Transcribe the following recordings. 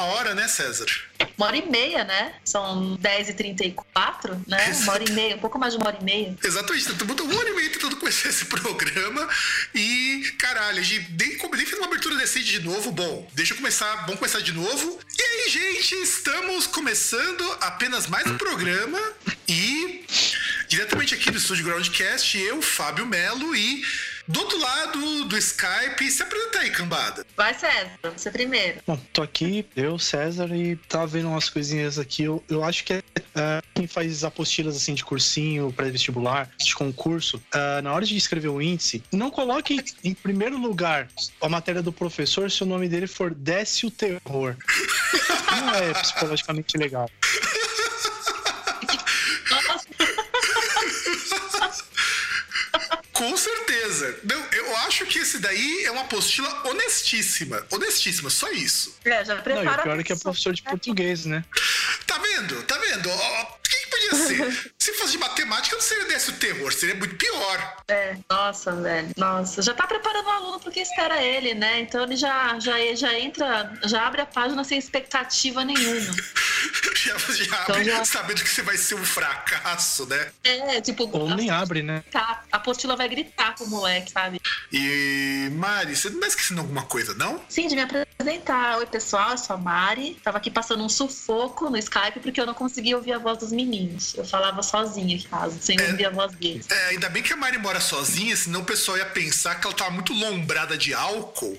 Uma hora, né, César? Uma hora e meia, né? São 10h34, né? Exato. Uma hora e meia, um pouco mais de uma hora e meia. Exatamente, estamos uma hora e meia tentando começar esse programa e, caralho, a gente nem, nem fez uma abertura decente de novo. Bom, deixa eu começar, vamos começar de novo. E aí, gente, estamos começando apenas mais um programa e diretamente aqui do Estúdio Groundcast, eu, Fábio Melo e do outro lado do Skype, se apresenta aí, cambada. Vai, César, você primeiro. Bom, tô aqui, eu, César, e tava vendo umas coisinhas aqui. Eu, eu acho que é, é, quem faz apostilas assim de cursinho, pré-vestibular, de concurso, é, na hora de escrever o índice, não coloque em primeiro lugar a matéria do professor se o nome dele for Décio Terror. Não é psicologicamente legal. Com certeza. Não, eu acho que esse daí é uma apostila honestíssima. Honestíssima, só isso. é, já Não, e prepara. o pior é que é professor de português, né? Tá vendo? Tá vendo? Ó, podia ser? Se fosse de matemática, não seria desse o terror, seria muito pior. É, nossa, velho. Nossa, já tá preparando o aluno porque espera ele, né? Então ele já, já, já entra, já abre a página sem expectativa nenhuma. Já, já Então abre já- sabendo que você vai ser um fracasso, né? É, tipo, Ou nem abre, né? tá, a apostila vai gritar pro moleque, sabe? E, Mari, você não tá esquecendo alguma coisa, não? Sim, de me apresentar. Oi, pessoal, eu sou a Mari. Tava aqui passando um sufoco no Skype porque eu não conseguia ouvir a voz dos meninos. Eu falava sozinha em casa, sem É. ouvir a voz deles. É, ainda bem que a Mari mora sozinha, senão o pessoal ia pensar que ela tava muito lombrada de álcool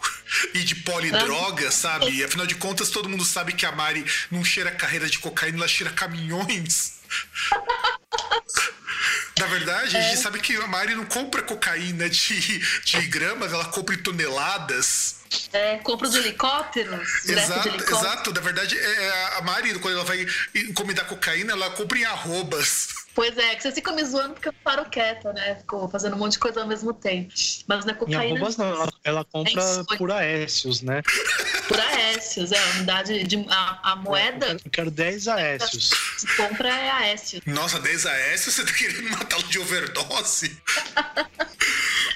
e de polidroga, sabe? E, afinal de contas, todo mundo sabe que a Mari não cheira carreira de cocaína, ela cheira caminhões. Na verdade, a gente sabe que a Mari não compra cocaína de, de gramas, ela compra em toneladas. É, compra os helicópteros, de Exato, helicóptero. exato. Na verdade, é a Mari, quando ela vai encomendar cocaína, ela compra em arrobas. Pois é, que você fica me zoando porque eu paro quieta, né? Ficou fazendo um monte de coisa ao mesmo tempo. Mas não é Em cocaína. arrobas não, ela, ela compra isso. por Aécios, né? Por Aécios, é. A unidade de. A, a moeda Eu quero 10 Aécios. que se compra é Aécio. Nossa, 10 AS, você tá querendo matá-lo de overdose?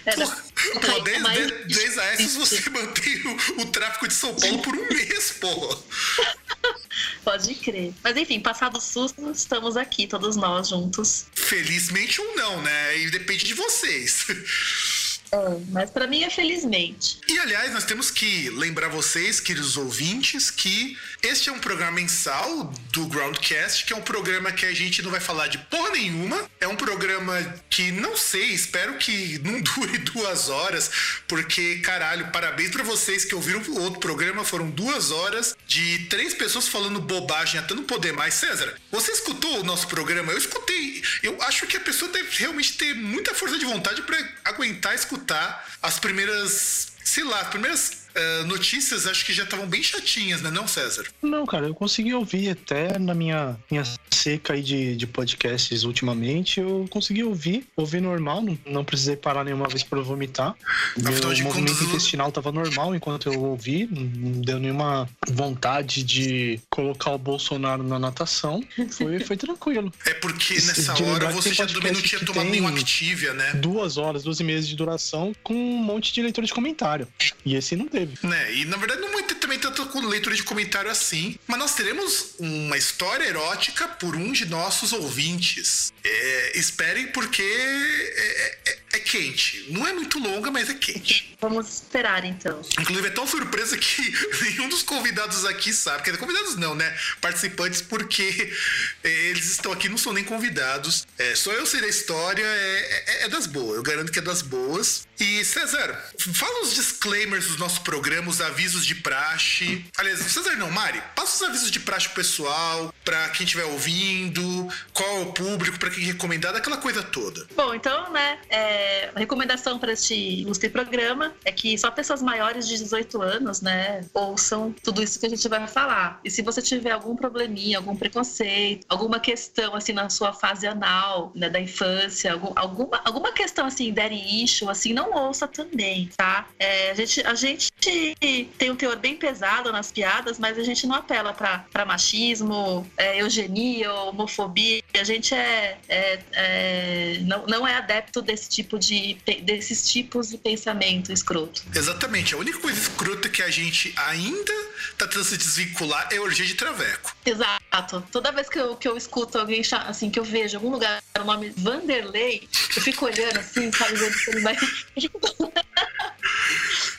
É, Porra, pô, 10, mais 10, 10 AS você mantém o, o tráfico de São Paulo por um mês, pô. Pode crer. Mas enfim, passado o susto, estamos aqui, todos nós juntos. Felizmente ou não, né? E depende de vocês. É, mas pra mim é felizmente. E aliás, nós temos que lembrar vocês, queridos ouvintes, que este é um programa mensal do Groundcast, que é um programa que a gente não vai falar de porra nenhuma. É um programa que não sei, espero que não dure duas horas, porque, caralho, parabéns pra vocês que ouviram o outro programa. Foram duas horas de três pessoas falando bobagem até não poder mais. César, você escutou o nosso programa? Eu escutei. Eu acho que a pessoa deve realmente ter muita força de vontade pra aguentar escutar as primeiras, sei lá, as primeiras ah, notícias acho que já estavam bem chatinhas, né, não, César? Não, cara, eu consegui ouvir até na minha, minha seca aí de, de podcasts ultimamente. Eu consegui ouvir, ouvir normal, não, não precisei parar nenhuma vez pra vomitar. Meu movimento contas, intestinal tava normal enquanto eu ouvi, não, deu nenhuma vontade de colocar o Bolsonaro na natação. Foi, foi tranquilo. É porque nessa de hora você já também não tinha tomado nenhum Activia, né? Duas horas, duas e meias de duração com um monte de leitura de comentário. E esse não teve. Né? E na verdade não ter também tanto com leitura de comentário assim, mas nós teremos uma história erótica por um de nossos ouvintes. É, esperem porque é, é- é quente. Não é muito longa, mas é quente. Vamos esperar então. Inclusive é tão surpresa que nenhum dos convidados aqui sabe. Quer dizer, convidados não, né? Participantes, porque é, eles estão aqui, não são nem convidados. É, só eu sei da história, é, é- é das boas. Eu garanto que é das boas. E, César, fala os disclaimers dos nossos programas, os avisos de praxe. Aliás, César não, Mari, passa os avisos de praxe pro pessoal, pra quem estiver ouvindo, qual é o público, pra quem recomendado, aquela coisa toda. Bom, então, né, é, a recomendação para este ilustre programa é que só pessoas maiores de 18 anos, né, ouçam tudo isso que a gente vai falar. E se você tiver algum probleminha, algum preconceito, alguma questão assim na sua fase anal, né, da infância, algum, alguma, alguma questão assim, daddy issue, assim, não ouça também, tá? É, a, gente, a gente tem um teor bem pesado nas piadas, mas a gente não apela para machismo, é, eugenia, homofobia. A gente é, é, é, não, não é adepto desse tipo de desses tipos de pensamento escroto. Exatamente. A única coisa escrota que a gente ainda tá tentando se desvincular é a orgia de traveco. Exato. Toda vez que eu, que eu escuto alguém, assim, que eu vejo em algum lugar o nome Vanderlei, eu fico olhando assim, sabe, vendo se ele vai.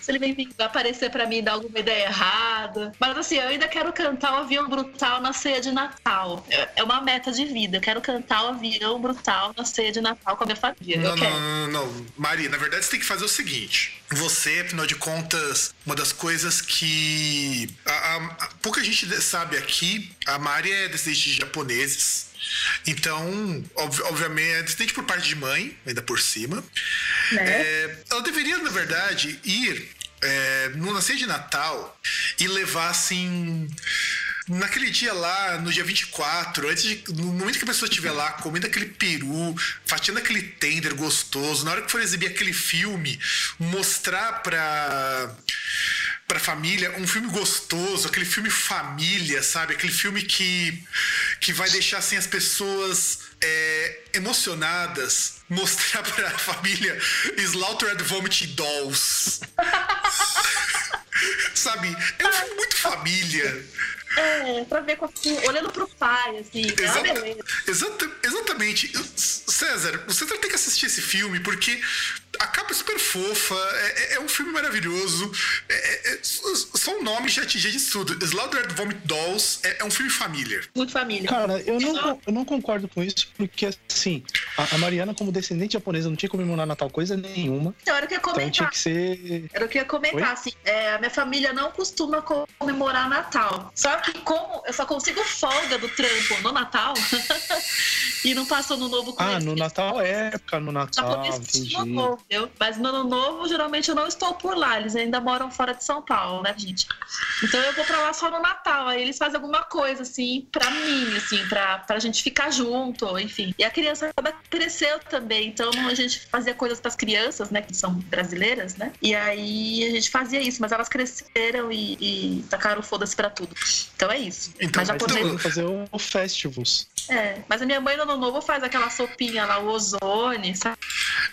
se ele vem aparecer para mim e dar alguma ideia errada. Mas assim, eu ainda quero cantar o avião brutal na ceia de Natal. É uma meta de vida. Eu quero cantar o avião brutal na ceia de Natal com a minha família. Não, não, não, não, Maria, na verdade você tem que fazer o seguinte. Você, afinal de contas, uma das coisas que a, a, pouca gente sabe aqui, a Mari é descendente de japoneses. Então, ob obviamente, é descendente por parte de mãe, ainda por cima. Né? É, ela deveria, na verdade, ir é, nascer de Natal e levar assim. Naquele dia lá, no dia 24, antes de, no momento que a pessoa estiver lá comendo aquele peru, fatiando aquele tender gostoso, na hora que for exibir aquele filme, mostrar pra pra família, um filme gostoso, aquele filme família, sabe? Aquele filme que, que vai deixar assim as pessoas é, emocionadas, mostrar pra família Slaughtered Vomit Dolls. sabe? É um filme muito família. É, pra ver com, olhando pro pai, assim. Né? Exata, exata, exatamente. César, você tem que assistir esse filme porque a capa é super fofa, é, é, é um filme maravilhoso. É, é, é só o nome já te diz tudo. Slaughtered Vomit Dolls é, é, um filme família. Muito família. Cara, eu não, eu não concordo com isso, porque assim, a, a Mariana, como descendente japonesa, não tinha que comemorar Natal coisa nenhuma. Então, era o que ia comentar. Então tinha que ser. Era o que ia comentar, Oi? assim. a minha família não costuma comemorar Natal. Só que como eu só consigo folga do trampo no Natal e não passo no novo com Ah, no Natal é época, no Natal. No novo, entendeu? Mas no ano novo, geralmente eu não estou por lá. Eles ainda moram fora de São Paulo, né, gente? Então eu vou pra lá só no Natal. Aí eles fazem alguma coisa, assim, pra mim, assim, pra, pra gente ficar junto, enfim. E a criança cresceu também. Então a gente fazia coisas pras crianças, né, que são brasileiras, né? E aí a gente fazia isso, mas elas cresceram e, e tacaram foda-se pra tudo. Então é isso. Então, mas japonês... fazer o festivals. É, mas a minha mãe no ano novo faz aquela sopinha lá, o ozone, sabe?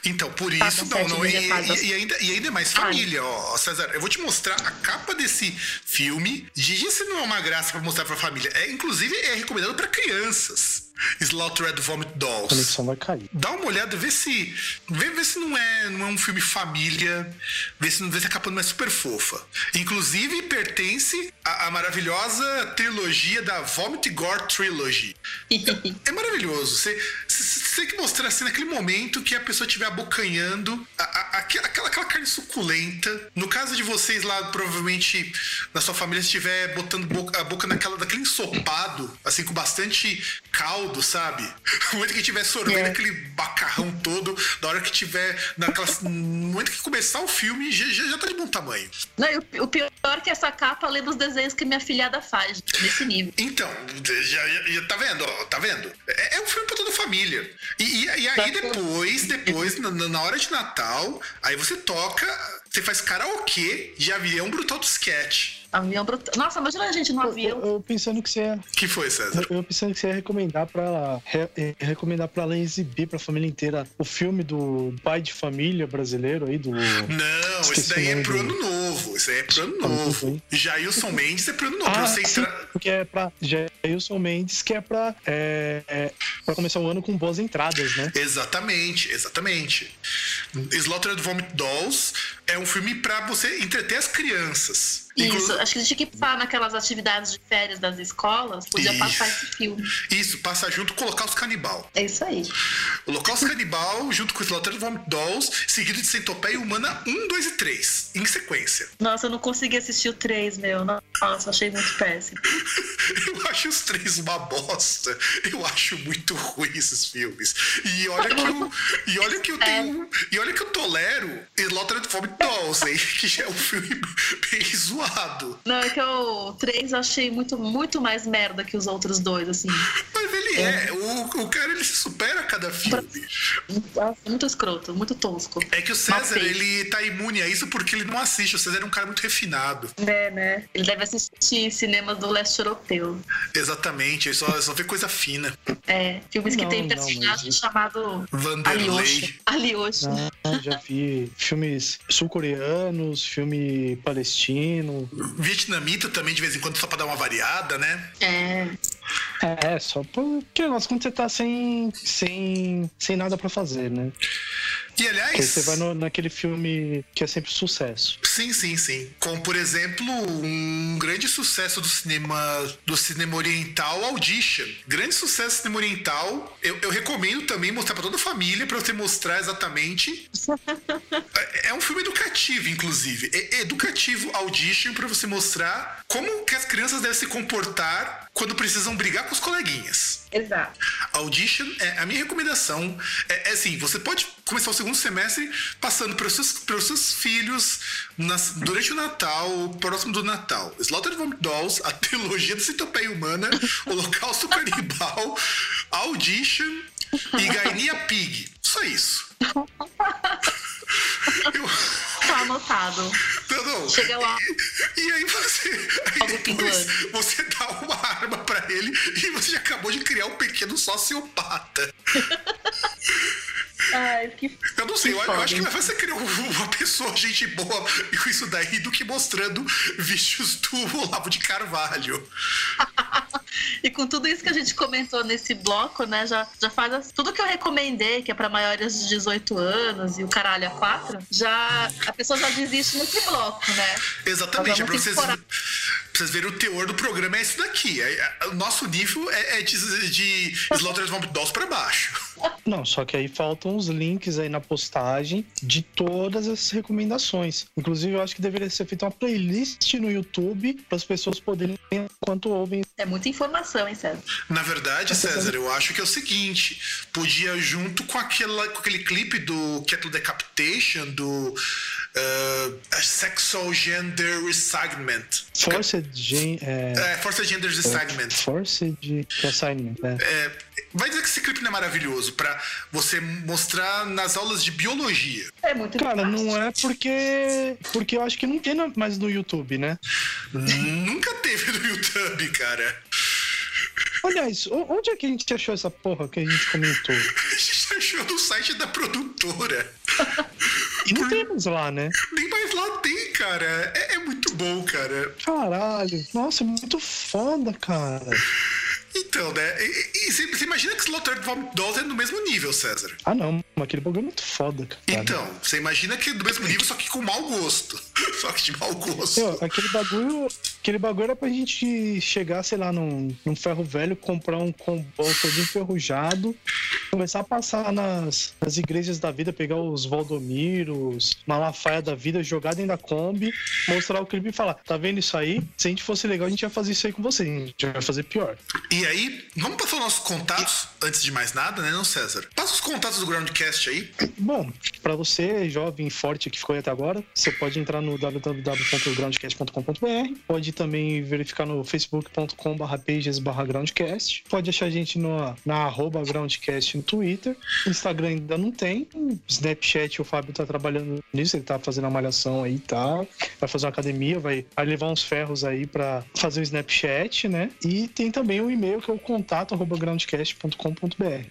Então, por isso, não, não, e, e, e, ainda, e ainda mais família, ó, César. Eu vou te mostrar a capa desse filme. Gigi, se não é uma graça pra mostrar pra família. É, inclusive, é recomendado para crianças. Slaughtered Vomit Dolls. A conexão vai cair. Dá uma olhada, vê se. Vê, vê se não é, não é um filme família. Vê se, vê se a capa não é super fofa. Inclusive, pertence à, à maravilhosa trilogia da Vomit Gore Trilogy. é, é, maravilhoso. Você, você tem que mostrar assim naquele momento que a pessoa estiver abocanhando a, a, aquela, aquela carne suculenta. No caso de vocês lá, provavelmente na sua família estiver botando boca, a boca naquela, daquele ensopado, assim, com bastante caldo, sabe? No momento que estiver sorvendo é. aquele bacarrão todo, na hora que tiver. Naquela, no momento que começar o filme, já, já, já tá de bom tamanho. Não, o, o pior é que essa capa lê dos desenhos que minha filhada faz, nesse nível. Então, já, já tá vendo? Ó, tá vendo? É, é um filme pra toda a família. E, e, e aí depois, depois, na, na hora de Natal, aí você toca, você faz karaokê de avião brutal do sketch. Avião brutal. Nossa, imagina a gente no avião. Eu, eu, pensando que você ia. que foi, César? Eu, eu, pensando que você ia recomendar pra. Re, eh, recomendar pra ela exibir pra família inteira o filme do pai de família brasileiro aí, do. Não, Esqueci esse daí é pro ano novo. Isso aí é pro ano tá novo. Jailson Mendes é pro ano novo. Ah, sim, Porque é pra. Jailson Mendes, que é pra. É, é, pra começar o ano com boas entradas, né? Exatamente, exatamente. Slaughtered Vomit Dolls é um filme pra você entreter as crianças. Isso, acho que a gente tinha que passar naquelas atividades de férias das escolas, podia isso. passar esse filme. Isso, passar junto colocar os canibal. É isso aí. Holocausto Canibal, junto com Slaughtered Vomit Dolls, seguido de Centopeia Humana 1, 2 e 3, em sequência. Nossa, eu não consegui assistir o 3, meu. Nossa, achei muito péssimo. eu acho os três uma bosta. Eu acho muito ruim esses filmes. E olha que eu, e olha que eu tenho. E olha que eu tolero Slaughtered Vomit Dolls, hein? Que já é um filme bem zoado. Não, é que o 3 eu achei muito, muito mais merda que os outros dois, assim. Mas ele é. é. O, o cara ele se supera a cada filme. Muito escroto, muito tosco. É que o César, ele tá imune a isso porque ele não assiste. O César é um cara muito refinado. É, né? Ele deve assistir cinemas do leste europeu. Exatamente, ele só, só vê coisa fina. É, filmes não, que tem personagem mas... chamado Vanderlei. Alioshi. Ah, já vi filmes sul-coreanos, filme palestino. Vietnamita também, de vez em quando, só pra dar uma variada, né? É. É, só porque nós quando você tá sem, sem, sem nada para fazer, né? E aliás. Porque você vai no, naquele filme que é sempre sucesso. Sim, sim, sim. Como, por exemplo, um grande sucesso do cinema do cinema oriental, Audition. Grande sucesso do cinema oriental. Eu, eu recomendo também mostrar para toda a família, para você mostrar exatamente. é, é um filme educativo, inclusive. É, é educativo Audition para você mostrar como que as crianças devem se comportar quando precisam brigar com os coleguinhas. Exato. Audition, é, a minha recomendação é, é assim: você pode começar o segundo semestre passando para os seus, seus filhos nas, durante o Natal, próximo do Natal. Slaughtered Vomit Dolls, a trilogia da Centopeia Humana, Holocausto Canibal, Audition e Gainia Pig. Só isso. Eu... Tá anotado. Não, não. Chega lá. E, e aí você. Aí depois você dá uma arma pra ele e você já acabou de criar um pequeno sociopata. Ai, que, eu não sei, eu, eu, acho que vai ser criar uma pessoa, gente boa com isso daí do que mostrando vídeos do Olavo de Carvalho. e com tudo isso que a gente comentou nesse bloco, né, já, já faz tudo que eu recomendei, que é para maiores de 18 anos e o caralho a quatro, já a pessoa já desiste nesse bloco, né? Exatamente, é pra vocês, pra vocês verem o teor do programa é isso daqui. É, é, o nosso nível é, é de, de Slaughtered Vomit Dolls pra baixo. Não, só que aí faltam os links aí na postagem de todas essas recomendações. Inclusive, eu acho que deveria ser feita uma playlist no YouTube para as pessoas poderem enquanto ouvem. É muita informação, hein, César? Na verdade, César, eu acho que é o seguinte: podia, junto com, aquela, com aquele clipe do Kettle Decapitation, do uh, Sexual Gender Reassignment. Forced Gen, é... é, Forced Gender Reassignment. Forced Reassignment, é. é. Vai dizer que esse clipe não é maravilhoso para você mostrar nas aulas de biologia. É muito Cara, não é porque. Porque eu acho que não tem mais no YouTube, né? Nunca teve no YouTube, cara. Aliás, onde é que a gente achou essa porra que a gente comentou? A gente achou no site da produtora. E não temos lá, né? Nem mais lá tem, cara. É, é muito bom, cara. Caralho. Nossa, é muito foda, cara. Então, né? E, você imagina que Slaughtered Vomit Dolls é do mesmo nível, César. Ah, não. Aquele bagulho é muito foda, cara. Então, você imagina que é do mesmo nível, só que com mau gosto. só que de mau gosto. Meu, aquele bagulho. Aquele bagulho era pra gente chegar, sei lá, num, num ferro velho, comprar um combão todo enferrujado, começar a passar nas, nas igrejas da vida, pegar os Valdomiros, Malafaia da vida, jogar dentro da Kombi, mostrar o clipe e falar: tá vendo isso aí? Se a gente fosse legal, a gente ia fazer isso aí com você. A gente vai fazer pior. E e aí, vamos passar os nossos contatos, antes de mais nada, né, não, César? Passa os contatos do Groundcast aí. Bom, para você, jovem forte que ficou aí até agora, você pode entrar no www.groundcast.com.br, pode também verificar no facebook.com.br pages/groundcast, pode achar a gente no, na arroba groundcast Twitter, Instagram ainda não tem, Snapchat o Fábio tá trabalhando nisso, ele tá fazendo a malhação aí e tá, tal, vai fazer uma academia, vai, vai levar uns ferros aí para fazer o Snapchat, né? E tem também o e-mail que é o contato@groundcast.com.br.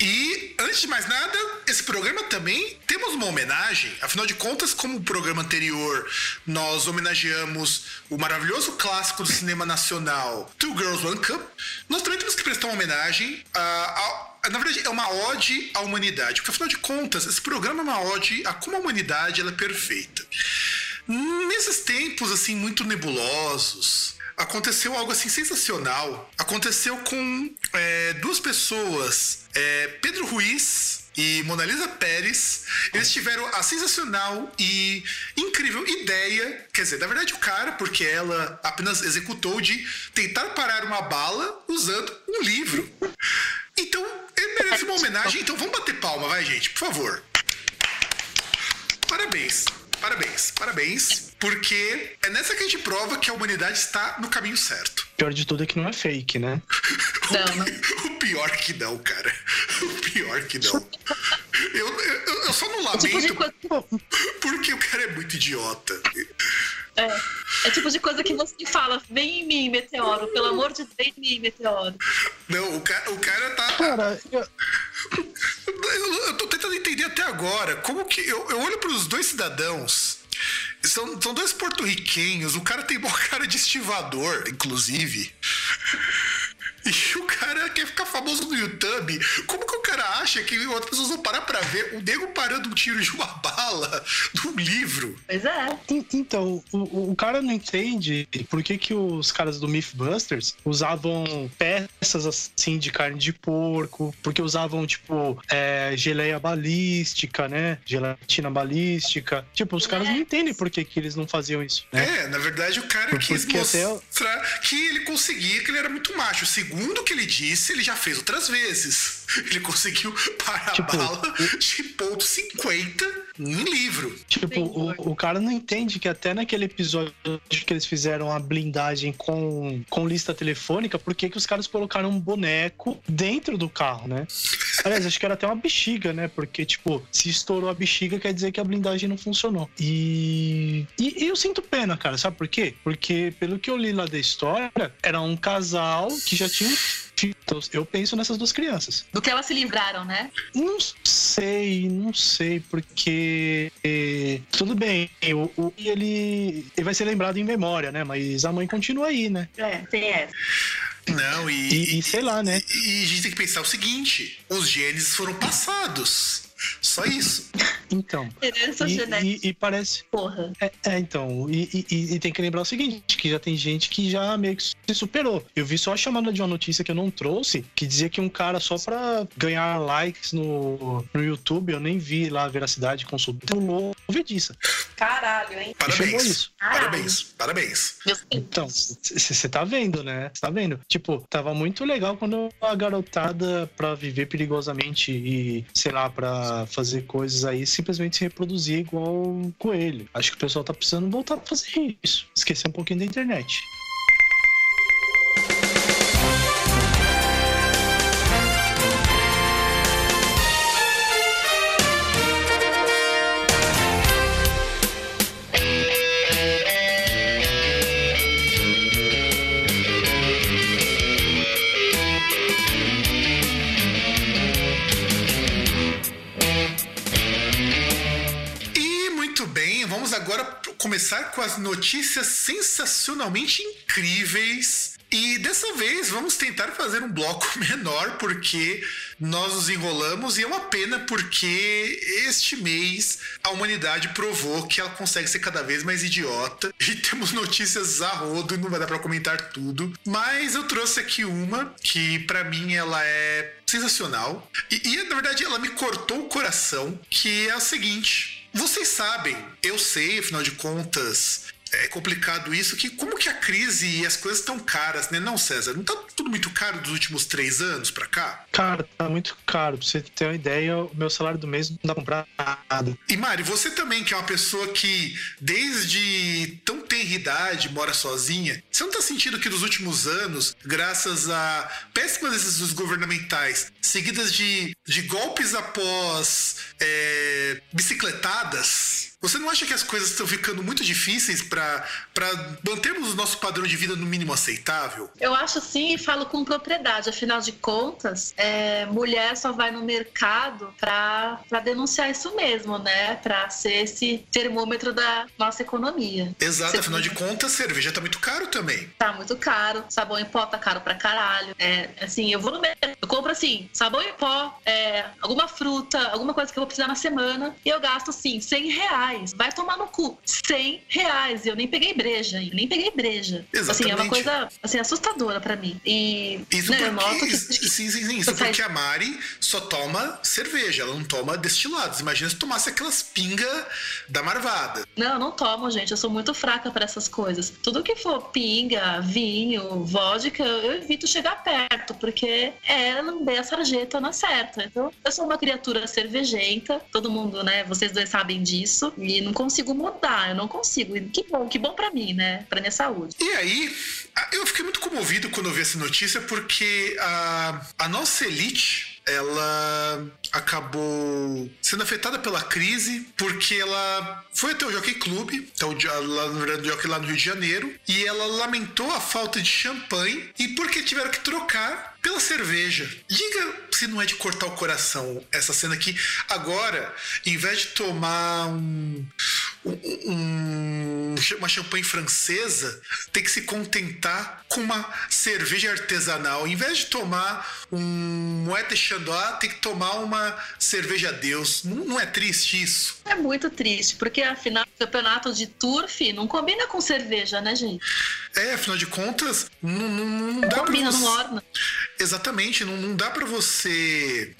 E antes de mais nada, esse programa também temos uma homenagem. Afinal de contas, como o programa anterior, nós homenageamos o maravilhoso clássico do cinema nacional, Two Girls One Cup. Nós também temos que prestar uma homenagem a, a na verdade, é uma ode à humanidade, porque afinal de contas, esse programa é uma ode a como a humanidade ela é perfeita. Nesses tempos assim muito nebulosos, aconteceu algo assim sensacional. Aconteceu com é, duas pessoas, é, Pedro Ruiz e Mona Lisa Pérez, eles tiveram a sensacional e incrível ideia, quer dizer, na verdade o cara, porque ela apenas executou de tentar parar uma bala usando um livro. Então, ele merece uma homenagem, então vamos bater palma, vai gente, por favor. Parabéns. Parabéns, parabéns, porque é nessa que a gente prova que a humanidade está no caminho certo. O pior de tudo é que não é fake, né? Não, não. O pior que não, cara. O pior que não. Eu, eu, eu só não É tipo de lamento coisa, porque o cara é muito idiota. é, é tipo de coisa que você fala, vem em mim, meteoro, pelo amor de Deus, vem em mim, meteoro. Não, o cara, o cara tá. Cara, eu- Eu, eu tô tentando entender até agora como que. Eu, eu olho pros dois cidadãos. São, são dois porto-riquenhos. O cara tem maior cara de estivador, inclusive. E o cara quer ficar famoso no YouTube. Como que o cara acha que outras pessoas vão parar pra ver o nego parando um tiro de uma bala num livro? Pois é. en- então, o, o- cara não entende por que, que os caras do Mythbusters usavam peças assim de carne de porco, porque usavam, tipo, é, geleia balística, né? Gelatina balística. Tipo, os caras não entendem por que, que eles não faziam isso, né? É, na verdade o cara Porque quis até mostrar que ele conseguia, que ele era muito macho. Segundo o que ele disse, ele já fez outras vezes. Ele conseguiu parar Tipo, a bala de ponto 50 em livro. Tipo, o, o cara não entende que até naquele episódio que eles fizeram a blindagem com, com lista telefônica, por que que os caras colocaram um boneco dentro do carro, né? Aliás, acho que era até uma bexiga, né? Porque, tipo, se estourou a bexiga, quer dizer que a blindagem não funcionou. E, e, e eu sinto pena, cara, sabe por quê? Porque, pelo que eu li lá da história, era um casal que já tinha um. Então, eu penso nessas duas crianças. Do que elas se livraram, né? Não sei, não sei, porque eh, tudo bem, o, o ele, ele vai ser lembrado em memória, né? Mas a mãe continua aí, né? É, tem essa. Não, e, E, e sei lá, né? e a gente tem que pensar o seguinte: os genes foram passados. Só isso. Então. Herança E, genética, e- e parece. porra. É, é, então. E, e- tem que lembrar o seguinte: que já tem gente que já meio que se superou. Eu vi só a chamada de uma notícia que eu não trouxe, que dizia que um cara só pra ganhar likes no, no YouTube, eu nem vi lá a veracidade consulta, pulou disso. Caralho, hein? Parabéns. isso. Parabéns. Parabéns. Meus Então, você tá vendo, né? Você tá vendo? Tipo, tava muito legal quando a garotada, pra viver perigosamente e, sei lá, pra fazer coisas aí, simplesmente se reproduzir igual um coelho. Acho que o pessoal tá precisando voltar a fazer isso. Esquecer um pouquinho da internet. Começar com as notícias sensacionalmente incríveis. E dessa vez vamos tentar fazer um bloco menor, porque nós nos enrolamos e é uma pena porque este mês a humanidade provou que ela consegue ser cada vez mais idiota. E temos notícias a rodo e não vai dar pra comentar tudo. Mas eu trouxe aqui uma que pra mim ela é sensacional. E, e, na verdade ela me cortou o coração, que é a seguinte. Vocês sabem, eu sei, afinal de contas, é complicado isso, que como que a crise e as coisas estão caras, né? Não, César? Não tá tudo muito caro dos últimos três anos pra cá? Cara, tá muito caro. Pra você ter uma ideia, o meu salário do mês não dá pra comprar nada. E Mari, você também, que é uma pessoa que desde tão tenra idade mora sozinha, você não tá sentindo que nos últimos anos, graças a péssimas decisões governamentais, seguidas de, de golpes após é, bicicletadas, você não acha que as coisas estão ficando muito difíceis para mantermos o nosso padrão de vida no mínimo aceitável? Eu acho sim e falo com propriedade. Afinal de contas, é, mulher só vai no mercado pra denunciar isso mesmo, né? Pra ser esse termômetro da nossa economia. Exato, Você- afinal de contas, cerveja tá muito caro também. Tá muito caro, sabão em pó tá caro pra caralho. É, assim, eu vou no mercado, eu compro assim, sabão em pó, é, alguma fruta, alguma coisa que eu vou precisar na semana, e eu gasto, assim, 100 reais reais. Vai tomar no cu. 100 reais. E eu nem peguei breja, eu nem peguei breja. Exatamente. Assim, é uma coisa assim, assustadora pra mim. E Isso né, porque, eu noto que. sim, sim, sim. Isso porque a Mari só toma cerveja, ela não toma destilados. Imagina se tomasse aquelas pinga da marvada. Não, não tomo, gente. Eu sou muito fraca para essas coisas. Tudo que for pinga, vinho, vodka, eu evito chegar perto, porque é lamber a sarjeta na certa. Então, eu sou uma criatura cervejenta, todo mundo, né? Vocês dois sabem disso, e não consigo mudar, eu não consigo. E que bom, que bom para mim, né? Pra minha saúde. E aí, eu fiquei muito comovido quando eu vi essa notícia, porque a, a nossa elite ela acabou sendo afetada pela crise porque ela foi até o Jockey Club, então, lá, no Jockey lá no Rio de Janeiro, e ela lamentou a falta de champanhe e porque tiveram que trocar pela cerveja. Diga se não é de cortar o coração essa cena aqui. Agora, em vez de tomar um, um, uma champanhe francesa, tem que se contentar com uma cerveja artesanal. Em vez de tomar um Moët de Chandois, tem que tomar uma cerveja Deus. Não, não é triste isso? É muito triste, porque afinal, o campeonato de turf não combina com cerveja, né, gente? É, afinal de contas, não, não, não dá combina, pra você... não orna. Exatamente, não, não dá para você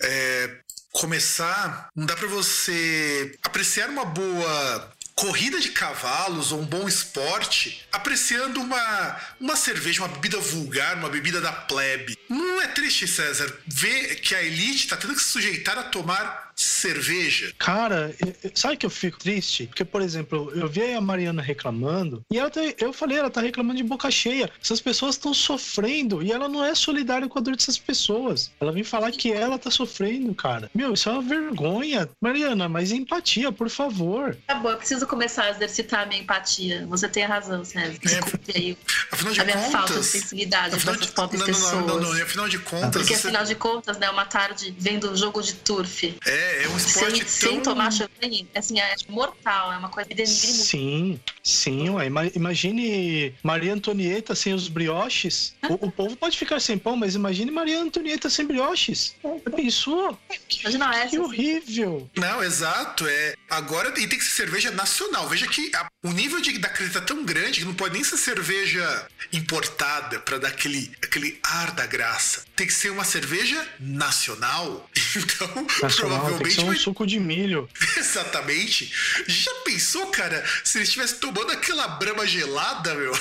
é, começar, não dá para você apreciar uma boa corrida de cavalos ou um bom esporte apreciando uma, uma cerveja, uma bebida vulgar, uma bebida da plebe. Não é triste, César, ver que a elite está tendo que se sujeitar a tomar cerveja. Cara, sabe que eu fico triste? Porque, por exemplo, eu vi a Mariana reclamando e ela tá, eu falei, ela tá reclamando de boca cheia. Essas pessoas estão sofrendo e ela não é solidária com a dor dessas pessoas. Ela vem falar que ela tá sofrendo, cara. Meu, isso é uma vergonha. Mariana, mas empatia, por favor. Tá bom, eu preciso começar a exercitar a minha empatia. Você tem razão, César. Desculpe aí. Afinal de a minha contas, falta de sensibilidade afinal com essas de- pobres não, não, pessoas. não, não, não, afinal de contas, Porque você- afinal de contas, né, uma tarde vendo o jogo de turf é, é um esporte sem, tão... sem tomar champanhe, assim, é mortal, é uma coisa que denigre muito. Sim, sim, ué. Ima- Imagine Maria Antonieta sem os brioches. O, o povo pode ficar sem pão, mas imagine Maria Antonieta sem brioches. Pensou? Que, Imagina essa, que assim. horrível. Não, exato. É, agora e tem que ser cerveja nacional. Veja que a- o nível de, da crise tá tão grande que não pode nem ser cerveja importada para dar aquele, aquele ar da graça. Tem que ser uma cerveja nacional. Então, Nacional, tem que provavelmente ser um vai- suco de milho. Exatamente. Já pensou, cara, se eles estivessem tomando aquela brama gelada, meu?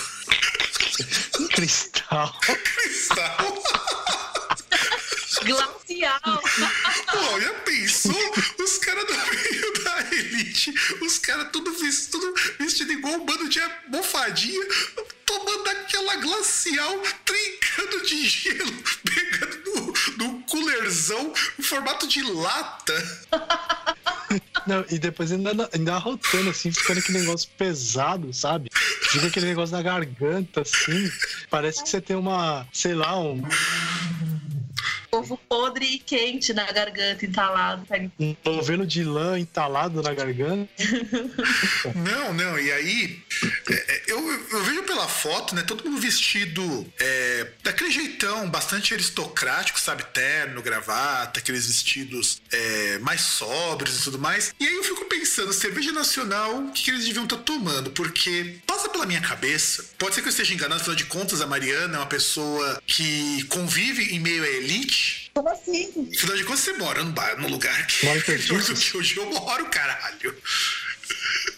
Cristal. Cristal. Glacial. Pô, já pensou? Os caras do meio da elite, os caras tudo vestido, tudo vestido igual um bando de mofadinha, tomando aquela glacial, trincando de gelo, pegando no, no coolerzão em formato de lata. Não, e depois ainda, ainda arrotando, assim, ficando aquele negócio pesado, sabe? Fica aquele negócio na garganta, assim. Parece que você tem uma, sei lá, um, Ovo podre e quente na garganta, entalado. um novelo de lã entalado na garganta. Não, não, e aí é, é, eu, eu vejo pela foto, né? Todo mundo vestido é, daquele jeitão bastante aristocrático, sabe? Terno, gravata, aqueles vestidos é, mais sóbrios e tudo mais. E aí eu fico pensando, cerveja nacional, o que, que eles deviam estar tomando? Porque passa pela minha cabeça, pode ser que eu esteja enganado, afinal de contas, a Mariana é uma pessoa que convive em meio à elite. Como assim? Afinal de contas, você mora num, bar, num lugar que, Mora em hoje eu moro, caralho.